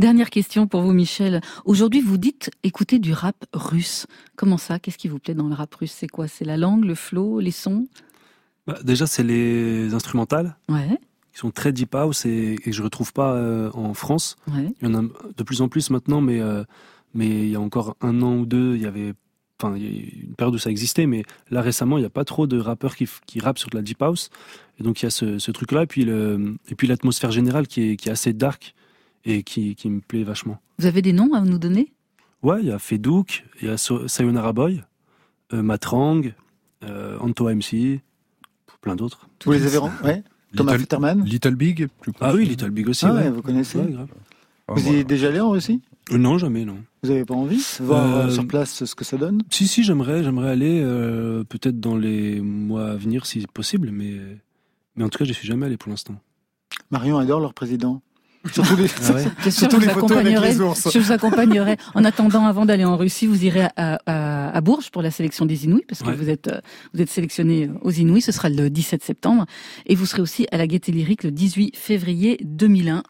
Dernière question pour vous Michel. Aujourd'hui vous dites écouter du rap russe. Comment ça? Qu'est-ce qui vous plaît dans le rap russe? C'est quoi? C'est la langue, le flow, les sons? Bah, déjà c'est les instrumentales Ouais, qui sont très deep house et, et que je retrouve pas euh, en France. ouais. Il y en a de plus en plus maintenant, mais, euh, mais il y a encore un an ou deux, il y avait enfin, il y a eu une période où ça existait, mais là récemment, il n'y a pas trop de rappeurs qui, qui rappent sur de la deep house. Et donc il y a ce, ce truc-là, et puis, le, et puis l'atmosphère générale qui est, qui est assez dark et qui, qui me plaît vachement. Vous avez des noms à nous donner? Ouais, il y a Fedouk, il y a Sayonara Boy, euh, Matrang, euh, Anto MC, plein d'autres. Vous les avez ren- ouais Thomas Little, Futterman Little Big, plus Ah oui. Little Big aussi. Ah ouais, ouais. vous connaissez Ouais, grave. Ah, Vous y êtes déjà allé en Russie? Euh, non, jamais, non. Vous avez pas envie de voir Euh, euh, sur place ce que ça donne? Si, si, j'aimerais, j'aimerais aller, euh, peut-être dans les mois à venir si possible, mais, mais en tout cas, je suis jamais allé pour l'instant. Marion adore leur président. Surtout les, Ah ouais surtout je les vous photos avec accompagnerai. les ours. Je vous accompagnerai. En attendant, avant d'aller en Russie, vous irez à, à, à Bourges pour la sélection des Inouïs, parce que Ouais. vous êtes euh, vous êtes sélectionné aux Inouïs. Ce sera le 17 septembre, et vous serez aussi à la Gaieté Lyrique le 18 février 2001.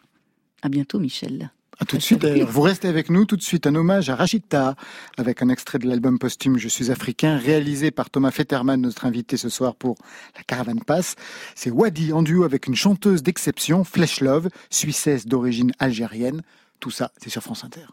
À bientôt, Michel. À tout de suite. Vous restez avec nous. Tout de suite, un hommage à Rachid Taha avec un extrait de l'album posthume Je suis africain, réalisé par Thomas Fetterman, notre invité ce soir pour la Caravane Passe. C'est Wadi en duo avec une chanteuse d'exception, Flesh Love, suissesse d'origine algérienne. Tout ça, c'est sur France Inter.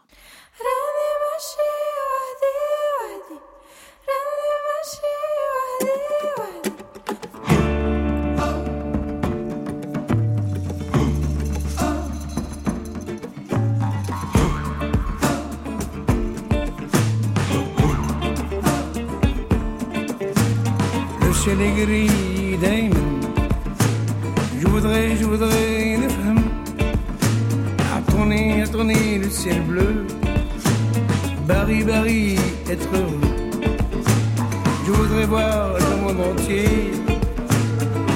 chez les grilles d'Aimon. Je voudrais, je voudrais une femme. Attendez, attendez le ciel bleu. Barry, Barry, être heureux. Je voudrais voir le monde entier.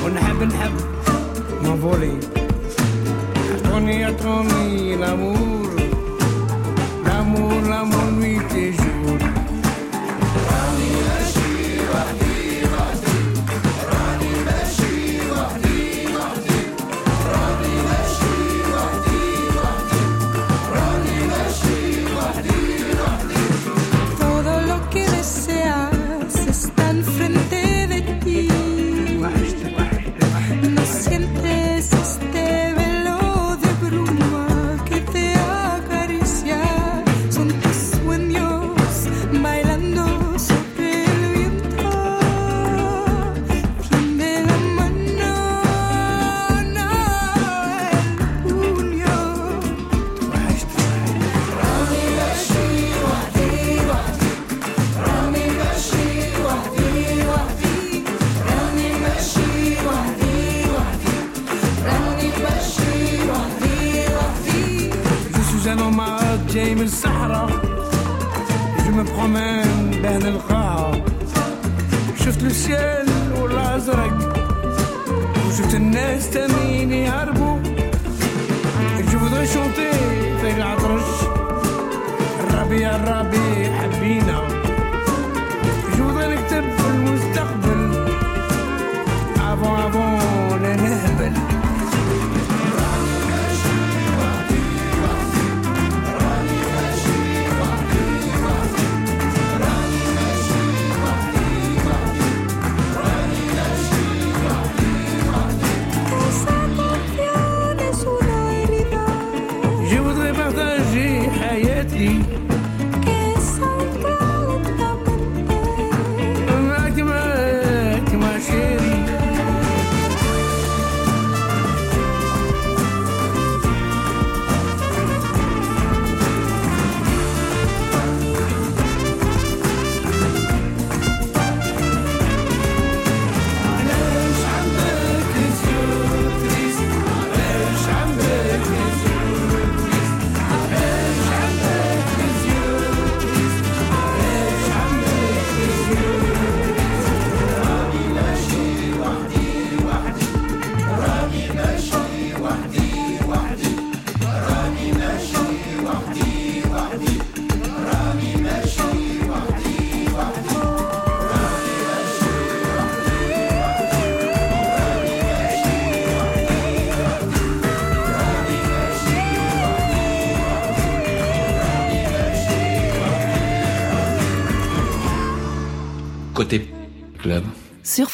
On a ben hab, m'envoler. Attendez, attendez l'amour. L'amour, l'amour.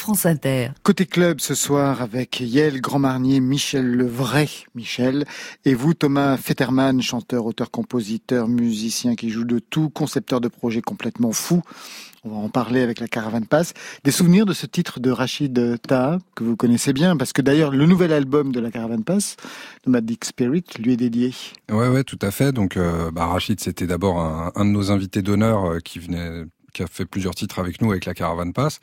France Inter. Côté club ce soir avec Yael Grand Marnier, Michel le vrai Michel, et vous Thomas Fetterman, chanteur, auteur, compositeur, musicien qui joue de tout, concepteur de projets complètement fous. On va en parler avec la Caravane Passe. Des souvenirs de ce titre de Rachid Taha, que vous connaissez bien, parce que d'ailleurs le nouvel album de la Caravane Passe, Nomadic Spirit, lui est dédié. Ouais, ouais, tout à fait. Donc, euh, bah, Rachid, c'était d'abord un, un de nos invités d'honneur euh, qui venait, qui a fait plusieurs titres avec nous avec la Caravane Passe.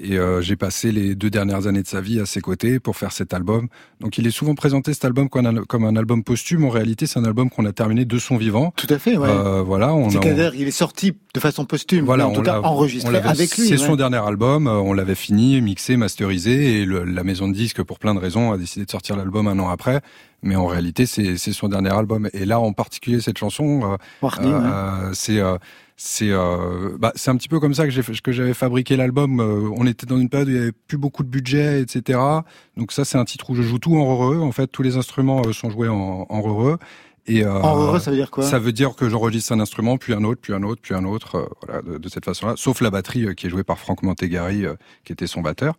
Et euh, j'ai passé les deux dernières années de sa vie à ses côtés pour faire cet album. Donc il est souvent présenté cet album comme un, comme un album posthume. En réalité, c'est un album qu'on a terminé de son vivant. Tout à fait, ouais. Euh, voilà, on C'est-à-dire, il est sorti de façon posthume, voilà, en tout cas on enregistré avec lui. C'est ouais. son dernier album. euh, On l'avait fini, mixé, masterisé, et le- la maison de disques, pour plein de raisons, a décidé de sortir l'album un an après. Mais en réalité, c'est son dernier album. Et là, en particulier, cette chanson, euh, ouais. euh, c'est euh, c'est euh, bah, c'est un petit peu comme ça que j'ai que j'avais fabriqué l'album. Euh, on était dans une période où il y avait plus beaucoup de budget, etc. Donc ça, c'est un titre où je joue tout en heureux. En fait, tous les instruments euh, sont joués en, en heureux. Et, euh, En heureux, ça veut dire quoi? Ça veut dire que j'enregistre un instrument, puis un autre, puis un autre, puis un autre, euh, voilà, de, de cette façon-là. Sauf la batterie qui est jouée par Franck Montegari, qui était son batteur.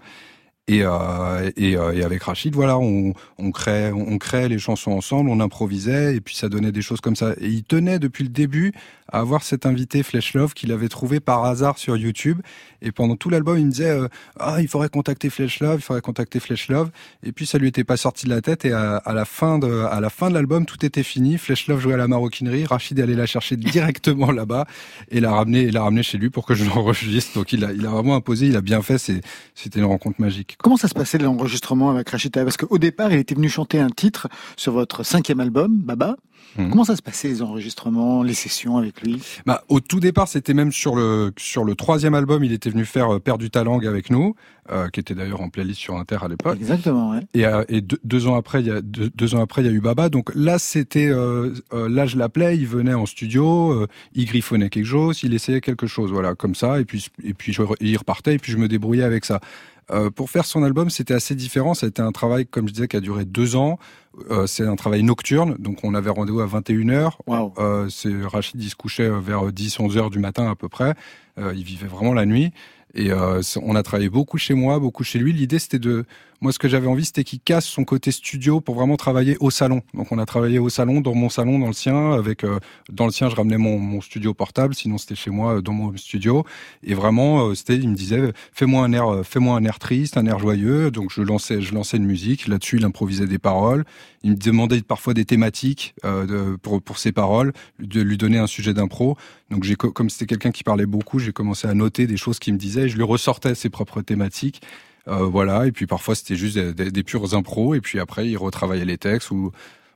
Et, euh, et, euh, et avec Rachid, voilà, on, on crée, on crée les chansons ensemble, on improvisait, et puis ça donnait des choses comme ça. Et il tenait depuis le début à avoir cet invité Flesh Love qu'il avait trouvé par hasard sur YouTube. Et pendant tout l'album, il me disait euh, ah il faudrait contacter Flesh Love, il faudrait contacter Flesh Love. Et puis ça lui était pas sorti de la tête. Et à, la fin de à la fin de l'album, tout était fini. Flesh Love jouait à la maroquinerie, Rachid allait la chercher directement là-bas et l'a ramené et l'a ramené chez lui pour que je l'enregistre. Donc il a il a vraiment imposé, il a bien fait. C'était une rencontre magique. Comment ça se passait l'enregistrement avec Rachid Parce qu'au départ, il était venu chanter un titre sur votre cinquième album, Baba. Mhm. Comment ça se passait les enregistrements, les sessions avec lui? Bah, au tout départ, c'était même sur le sur le troisième album, il était venu faire euh, Père du Talang avec nous, euh, qui était d'ailleurs en playlist sur Inter à l'époque. Exactement, ouais. Et, euh, et deux, deux ans après, il y a deux, deux ans après, il y a eu Baba. Donc là, c'était euh, là, je l'appelais, il venait en studio, il griffonnait quelque chose, il essayait quelque chose, voilà, comme ça. Et puis et puis je, il repartait et puis je me débrouillais avec ça. Euh, pour faire son album, c'était assez différent. Ça a été un travail, comme je disais, qui a duré deux ans. Euh, c'est un travail nocturne, donc on avait rendez-vous à 21h. Wow. Euh, Rachid, il se couchait vers 10-11 heures du matin à peu près. Il vivait vraiment la nuit. Et euh, on a travaillé beaucoup chez moi, beaucoup chez lui. L'idée, c'était de... Moi, ce que j'avais envie, c'était qu'il casse son côté studio pour vraiment travailler au salon. Donc, on a travaillé au salon, dans mon salon, dans le sien. Avec euh, Dans le sien, je ramenais mon, mon studio portable. Sinon, c'était chez moi, euh, dans mon studio. Et vraiment, euh, c'était... Il me disait, fais-moi un air, euh, fais-moi un air triste, un air joyeux. Donc, je lançais, je lançais une musique. Là-dessus, il improvisait des paroles. Il me demandait parfois des thématiques euh, pour, pour ses paroles, de lui donner un sujet d'impro. Donc j'ai co- comme c'était quelqu'un qui parlait beaucoup, j'ai commencé à noter des choses qu'il me disait et je lui ressortais ses propres thématiques. Euh, voilà, et puis parfois c'était juste des, des, des purs impros et puis après il retravaillait les textes ou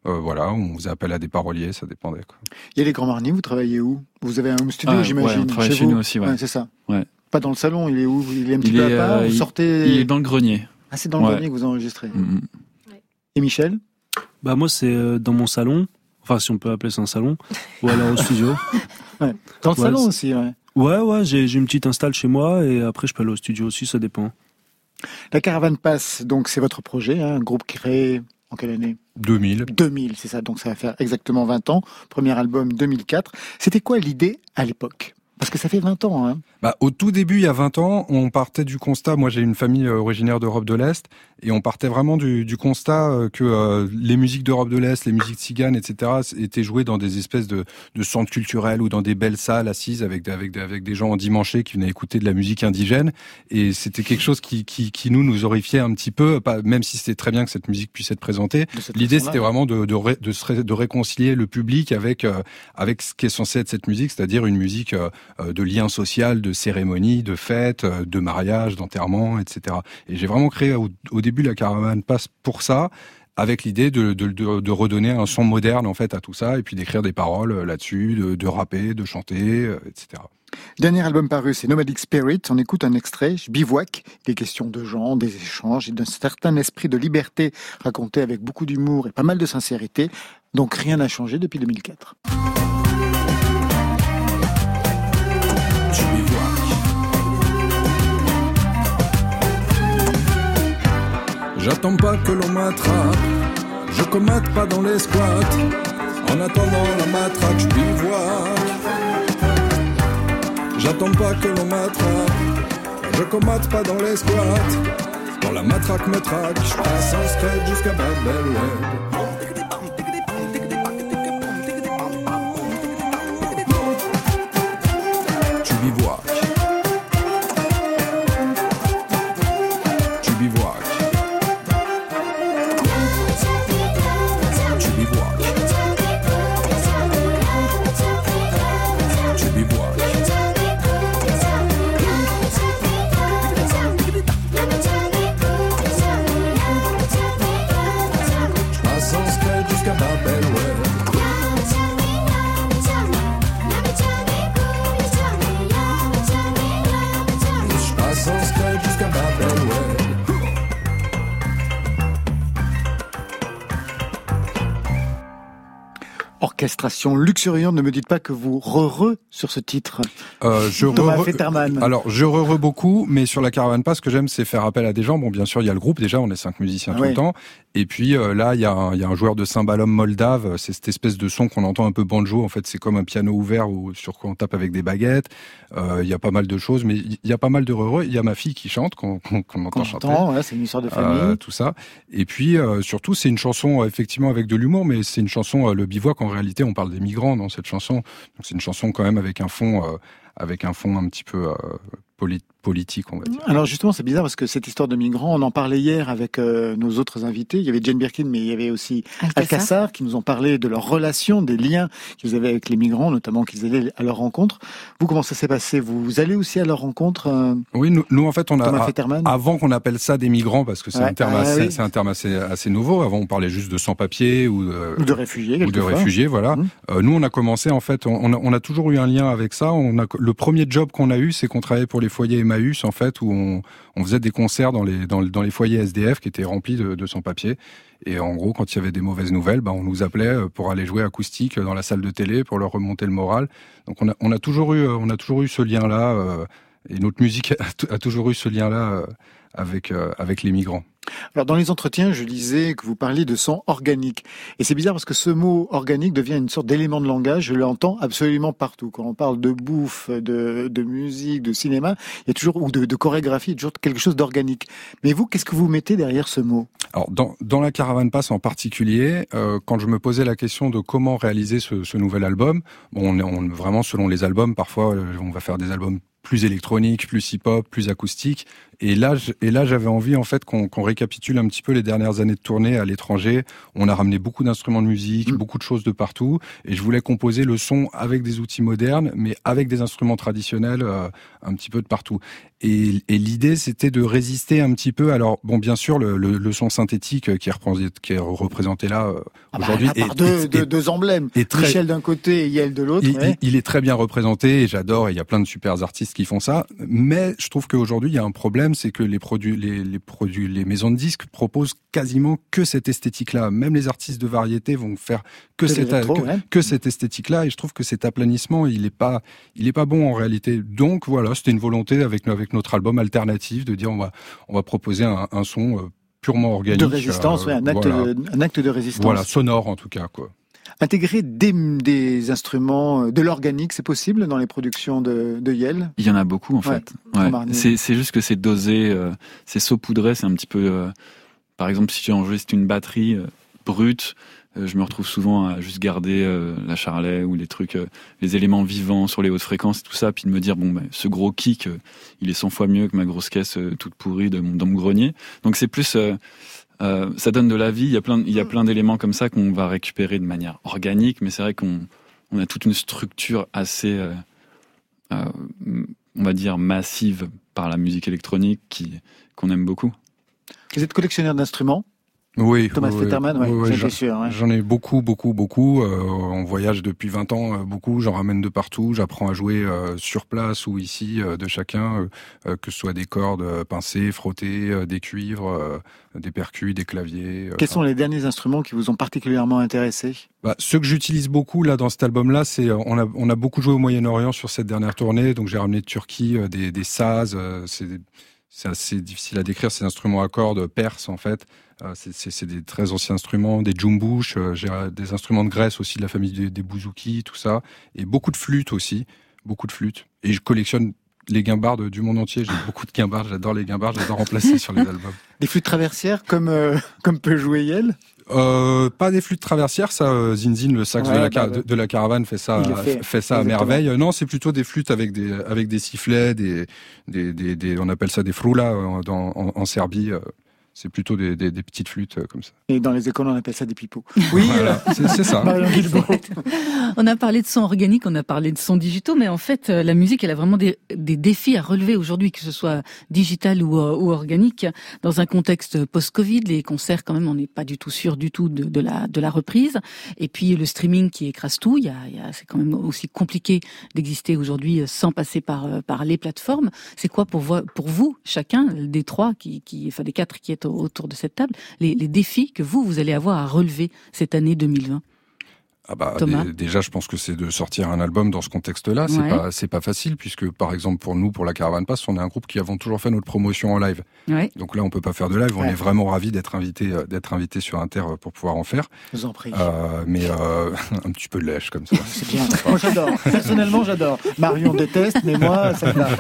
Euh, voilà, on faisait appel à des paroliers, ça dépendait. Quoi. Il y a les Grands Marniers, vous travaillez où? Vous avez un home studio, Ah, ouais, j'imagine. on travaille chez vous nous aussi, ouais. c'est ça. Ouais. Pas dans le salon, il est où? Il est un petit Il peu est, à part euh, Vous il- sortez Il est dans le grenier. Ah, c'est dans le grenier que vous enregistrez. Mhm. Et Michel? Bah moi c'est dans mon salon, enfin si on peut appeler ça un salon, ou alors au studio. Dans le Ouais, salon aussi, ouais. Ouais ouais, j'ai j'ai une petite install chez moi et après je peux aller au studio aussi, ça dépend. La Caravane Passe, donc c'est votre projet, hein, un groupe créé en quelle année? 2000. 2000, c'est ça, donc ça va faire exactement 20 ans. Premier album 2004. C'était quoi l'idée à l'époque? Parce que ça fait 20 ans, hein. Bah, au tout début, il y a 20 ans, on partait du constat, moi j'ai une famille euh, originaire d'Europe de l'Est, et on partait vraiment du, du constat euh, que euh, les musiques d'Europe de l'Est, les musiques tziganes, etc., étaient jouées dans des espèces de, de centres culturels ou dans des belles salles assises avec, des- avec, des- avec des gens endimanchés qui venaient écouter de la musique indigène. Et c'était quelque chose qui, qui, qui nous, nous horrifiait un petit peu, pas, même si c'était très bien que cette musique puisse être présentée. L'idée, c'était vraiment de, de, ré- de, se ré- de réconcilier le public avec, euh, avec ce qui est censé être cette musique, c'est-à-dire une musique euh, de lien social, de cérémonie, de fête, euh, de mariage, d'enterrement, etc. Et j'ai vraiment créé au, début la caravane passe pour ça avec l'idée de, de, redonner un son moderne en fait à tout ça et puis d'écrire des paroles euh, là-dessus, de, rapper, de chanter, euh, etc. Dernier album paru, c'est Nomadic Spirit. On écoute un extrait, je bivouac, des questions de gens, des échanges et d'un certain esprit de liberté raconté avec beaucoup d'humour et pas mal de sincérité. Donc rien n'a changé depuis 2004. J'attends pas que l'on m'attrape, je commate pas dans les squats. En attendant la matraque, je bivouac. J'attends pas que l'on m'attrape, je commate pas dans les squats. Quand la matraque me traque, je passe en skate jusqu'à Babel Web. Orchestration luxuriante, ne me dites pas que vous re sur ce titre. Euh, je Thomas re-. Alors, je re beaucoup, mais sur la caravane passe, ce que j'aime, c'est faire appel à des gens. Bon, bien sûr, il y a le groupe déjà, on est cinq musiciens tout le temps. Et puis euh, là, il y, a un- il y a un joueur de cymbalum moldave. C'est cette espèce de son qu'on entend un peu banjo. En fait, c'est comme un piano ouvert ou sur quoi on tape avec des baguettes. Euh, Il y a pas mal de choses, mais il y a pas mal de heureux. Il y a ma fille qui chante, qu'on entend chanter. c'est une histoire de famille. Tout ça. Et puis surtout, c'est une chanson effectivement avec de l'humour, mais c'est une chanson le bivouac. En réalité, on parle des migrants dans cette chanson. C'est une chanson quand même avec un fond, euh, avec un fond un petit peu euh, poli- politique, on va dire. Alors justement, c'est bizarre parce que cette histoire de migrants, on en parlait hier avec euh, nos autres invités. Il y avait Jane Birkin, mais il y avait aussi Alcassar qui nous ont parlé de leur relation, des liens qu'ils avaient avec les migrants, notamment qu'ils allaient à leur rencontre. Vous, comment ça s'est passé? Vous allez aussi à leur rencontre euh, Oui, nous, nous, en fait, on a a- avant qu'on appelle ça des migrants parce que c'est Ouais. un terme Ah, assez, oui. c'est un terme assez, assez nouveau. Avant, on parlait juste de sans-papiers ou de, ou de réfugiés, ou de quelquefois. réfugiés, voilà. Mmh. Euh, nous, on a commencé en fait, on, on a, on a toujours eu un lien avec ça. On a le premier job qu'on a eu, c'est qu'on travaillait pour les foyers En fait, où on, faisait des concerts dans les foyers SDF qui étaient remplis de, de sans-papiers. Et en gros, quand il y avait des mauvaises nouvelles, ben, on nous appelait euh, pour aller jouer acoustique dans la salle de télé pour leur remonter le moral. Donc on a, toujours eu, euh, on a toujours eu ce lien-là, euh, et notre musique a, toujours eu ce lien-là euh, avec euh, avec les migrants. Alors dans les entretiens, je lisais que vous parliez de son organique. Et c'est bizarre parce que ce mot organique devient une sorte d'élément de langage. Je l'entends absolument partout. Quand on parle de bouffe, de, musique, de cinéma, il y a toujours ou de, chorégraphie, il y a toujours quelque chose d'organique. Mais vous, qu'est-ce que vous mettez derrière ce mot? Alors dans, la caravane passe en particulier, euh, quand je me posais la question de comment réaliser ce, nouvel album, bon, vraiment selon les albums, parfois euh, on va faire des albums plus électroniques, plus hip-hop, plus acoustiques, et là, et là, j'avais envie en fait qu'on récapitule un petit peu les dernières années de tournée à l'étranger. On a ramené beaucoup d'instruments de musique, Mm. beaucoup de choses de partout, et je voulais composer le son avec des outils modernes, mais avec des instruments traditionnels euh, un petit peu de partout. Et, et l'idée, c'était de résister un petit peu. Alors, bon, bien sûr, le, le, le son synthétique euh, qui est représenté, qui est représenté là euh, Ah bah, aujourd'hui deux, deux, deux emblèmes. est très- Michel d'un côté et Yael de l'autre. il, ouais. il- il est très bien représenté et j'adore. et Il y a plein de super artistes qui font ça. Mais je trouve qu'aujourd'hui, il y a un problème, c'est que les produits, les, les produits, les maisons de disques proposent quasiment que cette esthétique-là. Même les artistes de variété vont faire que, cette, que, ouais. que cette esthétique-là. Et je trouve que cet aplanissement, il est pas, il est pas bon en réalité. Donc voilà, c'était une volonté avec, avec notre album alternatif de dire on va, on va proposer un, un son euh, purement organique. de résistance, euh, ouais, un, acte voilà. de, un acte de résistance. Voilà, sonore en tout cas, quoi. Intégrer des, des instruments, euh, de l'organique, c'est possible dans les productions de, de Yale? Il y en a beaucoup en fait. Ouais. C'est juste que c'est dosé, euh, c'est saupoudré, c'est un petit peu. euh, par exemple, si tu enregistres une batterie euh, brute, je me retrouve souvent à juste garder la charlet ou les trucs, les éléments vivants sur les hautes fréquences et tout ça, puis de me dire bon, ben, ce gros kick, il est 100 fois mieux que ma grosse caisse toute pourrie de mon, dans mon grenier. Donc c'est plus. Euh, ça donne de la vie. Il y a plein, d'éléments comme ça qu'on va récupérer de manière organique, mais c'est vrai qu'on on a toute une structure assez, euh, euh, on va dire, massive par la musique électronique qu'on aime beaucoup. Vous êtes collectionneur d'instruments? Oui, Thomas oui, Fetterman, ouais, oui, oui, j'en sûr. ouais. J'en ai beaucoup, beaucoup, beaucoup. Euh, on voyage depuis 20 ans, euh, beaucoup. J'en ramène de partout. J'apprends à jouer euh, sur place ou ici de chacun, que ce soit des cordes pincées, frottées, des cuivres, des percus, des claviers. Quels sont les derniers instruments qui vous ont particulièrement intéressé? Bah, ceux que j'utilise beaucoup là dans cet album-là, c'est on a on a beaucoup joué au Moyen-Orient sur cette dernière tournée, donc j'ai ramené de Turquie des des saz, c'est des- c'est assez difficile à décrire ces instruments à cordes perses en fait. Euh, c'est- des très anciens instruments, des djumbush, euh, euh, des instruments de Grèce aussi de la famille des, des bouzouki, tout ça, et beaucoup de flûtes aussi, beaucoup de flûtes. Et je collectionne les guimbardes du monde entier. J'ai beaucoup de guimbardes, j'adore les guimbardes, j'adore remplacer sur les albums. Des flûtes traversières comme, euh, comme peut jouer Yale Euh, pas des flûtes traversières, ça, euh, Zinzin, le sax Ouais, de, la bah, ouais. de, la caravane fait ça, fait. fait ça à merveille. Euh, Non, c'est plutôt des flûtes avec des avec des sifflets, des des, des, des- on appelle ça des froulas euh, dans, en, en Serbie. C'est plutôt des, des, des petites flûtes euh, comme ça. Et dans les écoles, on appelle ça des pipeaux. Oui, Voilà, c'est ça. Guilbault. On a parlé de son organique, on a parlé de son digitaux, mais en fait, euh, la musique, elle a vraiment des, des défis à relever aujourd'hui, que ce soit digital ou, euh, ou organique. Dans un contexte post-Covid, les concerts, quand même, on n'est pas du tout sûr du tout de, de la, de la reprise. Et puis le streaming qui écrase tout, il y a, il y a- c'est quand même aussi compliqué d'exister aujourd'hui sans passer par, par les plateformes. C'est quoi pour vous, pour vous, chacun des trois, qui, qui, enfin des quatre qui est autour de cette table, les, défis que vous, vous allez avoir à relever cette année 2020 Ah bah, déjà, je pense que c'est de sortir un album dans ce contexte-là. C'est Ouais. pas, c'est pas facile puisque, par exemple, pour nous, pour la Caravane Pass, on est un groupe qui avons toujours fait notre promotion en live. Ouais. Donc là, on peut pas faire de live. On est vraiment ravis d'être invité, euh, d'être invité sur Inter euh, pour pouvoir en faire. Je vous en prie. Euh, mais euh, un petit peu lèche comme ça. C'est bien. Moi, j'adore. Personnellement, j'adore. Marion déteste, mais moi, ça me va.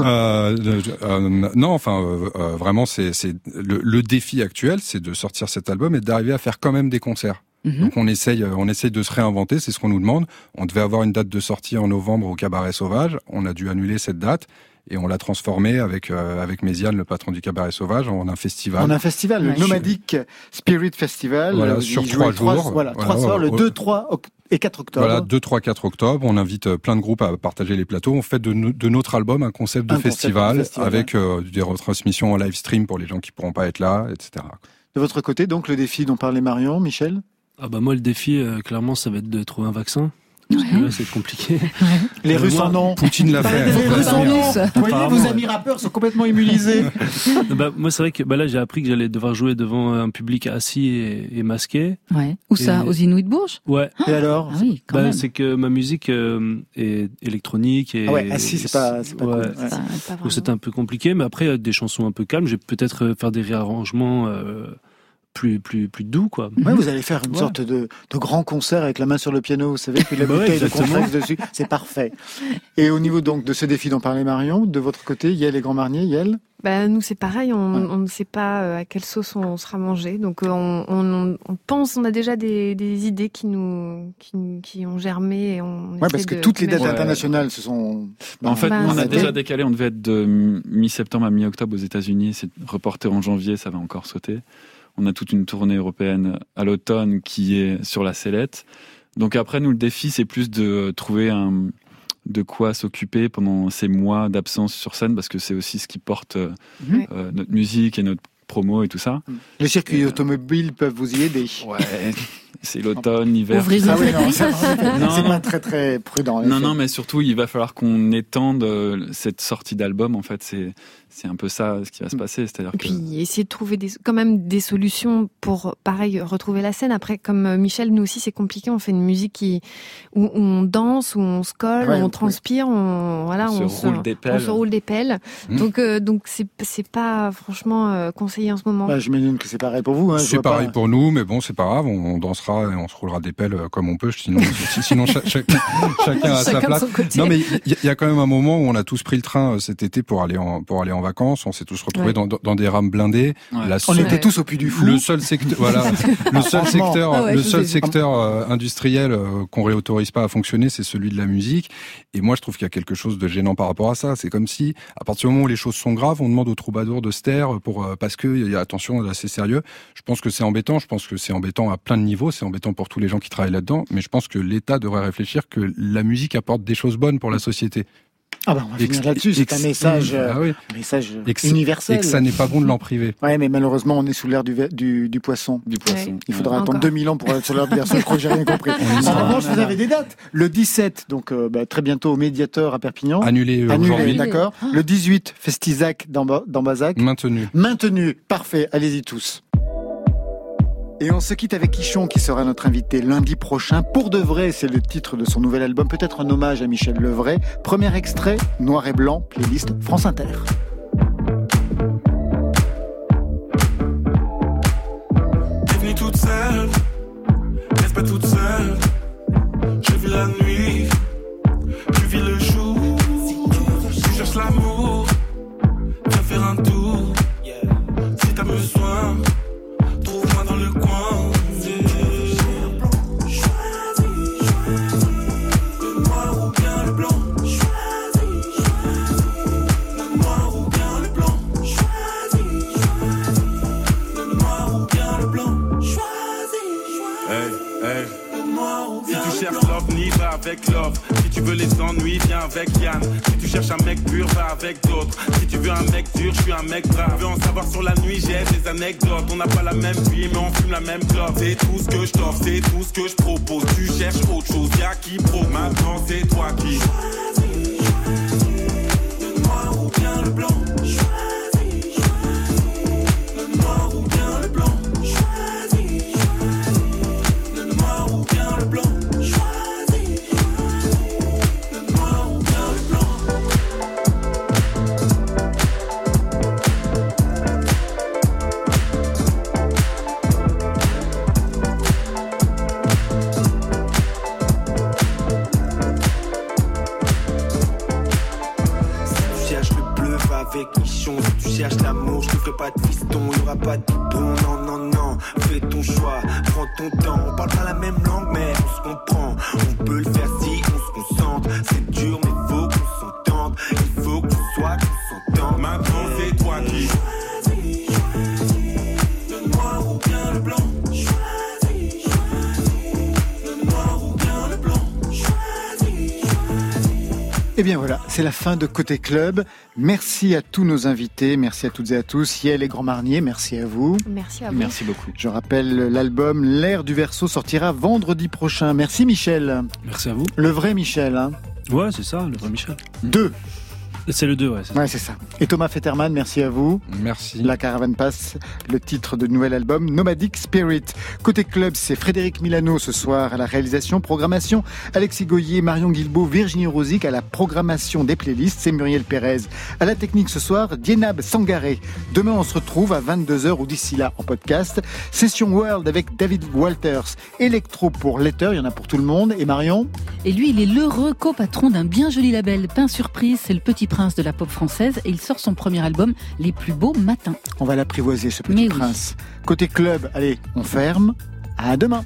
Euh, euh, non, enfin, euh, euh, vraiment, c'est c'est le, le défi actuel, c'est de sortir cet album et d'arriver à faire quand même des concerts. Mhm. Donc on essaye, euh, on essaye de se réinventer, c'est ce qu'on nous demande. On devait avoir une date de sortie en novembre au Cabaret Sauvage, on a dû annuler cette date et on l'a transformée avec euh, avec Méziane, le patron du Cabaret Sauvage, en un festival. On a un festival, le. Nomadic Spirit Festival. Voilà, y sur trois jours. Voilà, Voilà, trois soirs, le ouais. 2, 3 oc- et 4 octobre. Voilà, 2, 3, 4 octobre, on invite euh, plein de groupes à partager les plateaux. On fait de, no- de notre album un concept de Un concept de festival, festival, avec euh, des retransmissions en live stream pour les gens qui pourront pas être là, etc. De votre côté, donc, le défi dont parlait Marion, Michel? Ah bah moi le défi euh, clairement ça va être de trouver un vaccin. Parce que Ouais. là c'est compliqué. Les Euh, Russes en ont. Poutine l'a fait. Les Russes en ont. Vous voyez, vos amis rappeurs sont complètement immunisés. bah, moi c'est vrai que bah là j'ai appris que j'allais devoir jouer devant un public assis et, et masqué. Ouais. Où ça Aux Inuits de Bourges? Ouais. Et alors Ah oui, Bah, c'est que ma musique euh, est électronique et Ah ouais, assis, c'est pas, c'est pas Ouais. cool. Pas- pas c'est un peu compliqué, mais après il y a des chansons un peu calmes. Je vais peut-être euh, faire des réarrangements euh, plus plus plus doux quoi. Ouais, vous allez faire une Ouais. sorte de, de grand concert avec la main sur le piano, vous savez, puis la Bah ouais, bouteille de exactement. Contrex dessus, c'est parfait. Et au niveau donc de ce défi dont parlait Marion, de votre côté, Yael et Grand Marnier, Yael? Bah, nous, c'est pareil, on, on ne sait pas euh, à quelle sauce on sera mangé. Donc, euh, on, on, on pense, on a déjà des, des idées qui nous, qui, qui ont germé. Et on Ouais, parce que de- toutes les dates Ouais. internationales se sont. Bah, en fait, Bah, nous, on a déjà décalé. On devait être de mi-septembre à mi-octobre aux États-Unis. C'est reporté en janvier, ça va encore sauter. On a toute une tournée européenne à l'automne qui est sur la sellette. Donc après, nous, le défi, c'est plus de trouver un, de quoi s'occuper pendant ces mois d'absence sur scène, parce que c'est aussi ce qui porte euh, Mhm. euh, notre musique et notre promo et tout ça. Les circuits automobiles peuvent vous y aider. Ouais, c'est l'automne, l'hiver. Ah oui, non, c'est pas très très prudent. en Non, non, mais surtout, il va falloir qu'on étende euh, cette sortie d'album. En fait, c'est c'est un peu ça ce qui va se passer. C'est-à-dire Et que puis essayer de trouver des, quand même des solutions pour, pareil, retrouver la scène. Après, comme euh, Michel, nous aussi, c'est compliqué. On fait une musique qui, où, où on danse, où on se colle, Ouais, où on transpire, on, voilà, On on, se roule des pelles. on se roule des pelles. Mmh. Donc, euh, donc c'est, c'est pas franchement euh, conseillé en ce moment. Bah, J'imagine que c'est pareil pour vous. Hein, C'est pareil pas- pour nous, mais bon, c'est pas grave, on, on dansera et on se roulera des pelles euh, comme on peut, sinon, si- sinon cha- chacun, chacun à sa Chacun place. Non, mais il y, a quand même un moment où on a tous pris le train cet été pour aller en, pour aller en vacances, on s'est tous retrouvés Ouais. dans, des rames blindées. Ouais. La On était tous au puits du fou. le seul secteur, voilà, le seul secteur, Ah ouais, le seul secteur euh, industriel euh, qu'on réautorise pas à fonctionner, c'est celui de la musique. Et moi, je trouve qu'il y a quelque chose de gênant par rapport à ça. C'est comme si, à partir du moment où les choses sont graves, on demande aux troubadours de se taire pour euh, parce que il y a attention, là, c'est sérieux. Je pense que c'est embêtant. Je pense que c'est embêtant à plein de niveaux. C'est embêtant pour tous les gens qui travaillent là-dedans. Mais je pense que l'État devrait réfléchir que la musique apporte des choses bonnes pour la société. Ah bah, on va Et finir là-dessus. C'est un message, Ah oui. un message Et que, universel. et que ça n'est pas bon de l'en priver. Ouais, mais malheureusement, on est sous l'ère du, ver- du, du poisson. du poisson. Il faudra Ouais. attendre Encore. 2000 ans pour être sur l'heure du verso. Je crois que j'ai rien compris. En revanche, vous avez des dates. Le 17, donc euh, bah, très bientôt au Médiateur à Perpignan. Annulé euh, Annulé, aujourd'hui, d'accord. Le 18, Festizac dans, dans Bazac. maintenu. Maintenu. Parfait. Allez-y tous. Et on se quitte avec Quichon qui sera notre invité lundi prochain. Pour de vrai, c'est le titre de son nouvel album, peut-être un hommage à Michel Levray. Premier extrait, noir et blanc, playlist France Inter. L'amour, faire un tour. Si tu veux les ennuis, viens avec Yann. Si tu cherches un mec pur, va avec d'autres. Si tu veux un mec dur, je suis un mec brave. Tu veux en savoir sur la nuit, j'ai des anecdotes. On n'a pas la même vie, mais on fume la même clope. C'est tout ce que je t'offre, c'est tout ce que je propose. Tu cherches autre chose, y'a qui pro. Maintenant, c'est toi qui. Le noir ou bien le blanc. Fin de Côté Club. Merci à tous nos invités, merci à toutes et à tous. Yael et Grand Marnier, merci à vous. Merci à vous. Merci beaucoup. Je rappelle, l'album L'air du verso sortira vendredi prochain. Merci Michel. Merci à vous. Le vrai Michel, hein. Ouais, c'est ça, le vrai Michel. Deux. C'est le 2, ouais. c'est. Ouais, c'est ça. Et Thomas Fetterman, merci à vous. Merci. La Caravane passe, le titre de nouvel album Nomadic Spirit. Côté club, c'est Frédéric Milano ce soir à la réalisation, programmation, Alexis Goyer, Marion Guilbault, Virginie Rosic à la programmation des playlists, c'est Muriel Pérez. À la technique ce soir, Dienab Sangaré. Demain, on se retrouve à 22h ou d'ici là en podcast. Session World avec David Walters. Electro pour Letter, il y en a pour tout le monde. Et Marion? Et lui, il est l'heureux copatron d'un bien joli label. Pain Surprise, c'est le petit prince de la pop française et il sort son premier album, Les plus beaux matins. On va l'apprivoiser, ce petit Mais oui. prince. Côté club, allez, on ferme. À demain.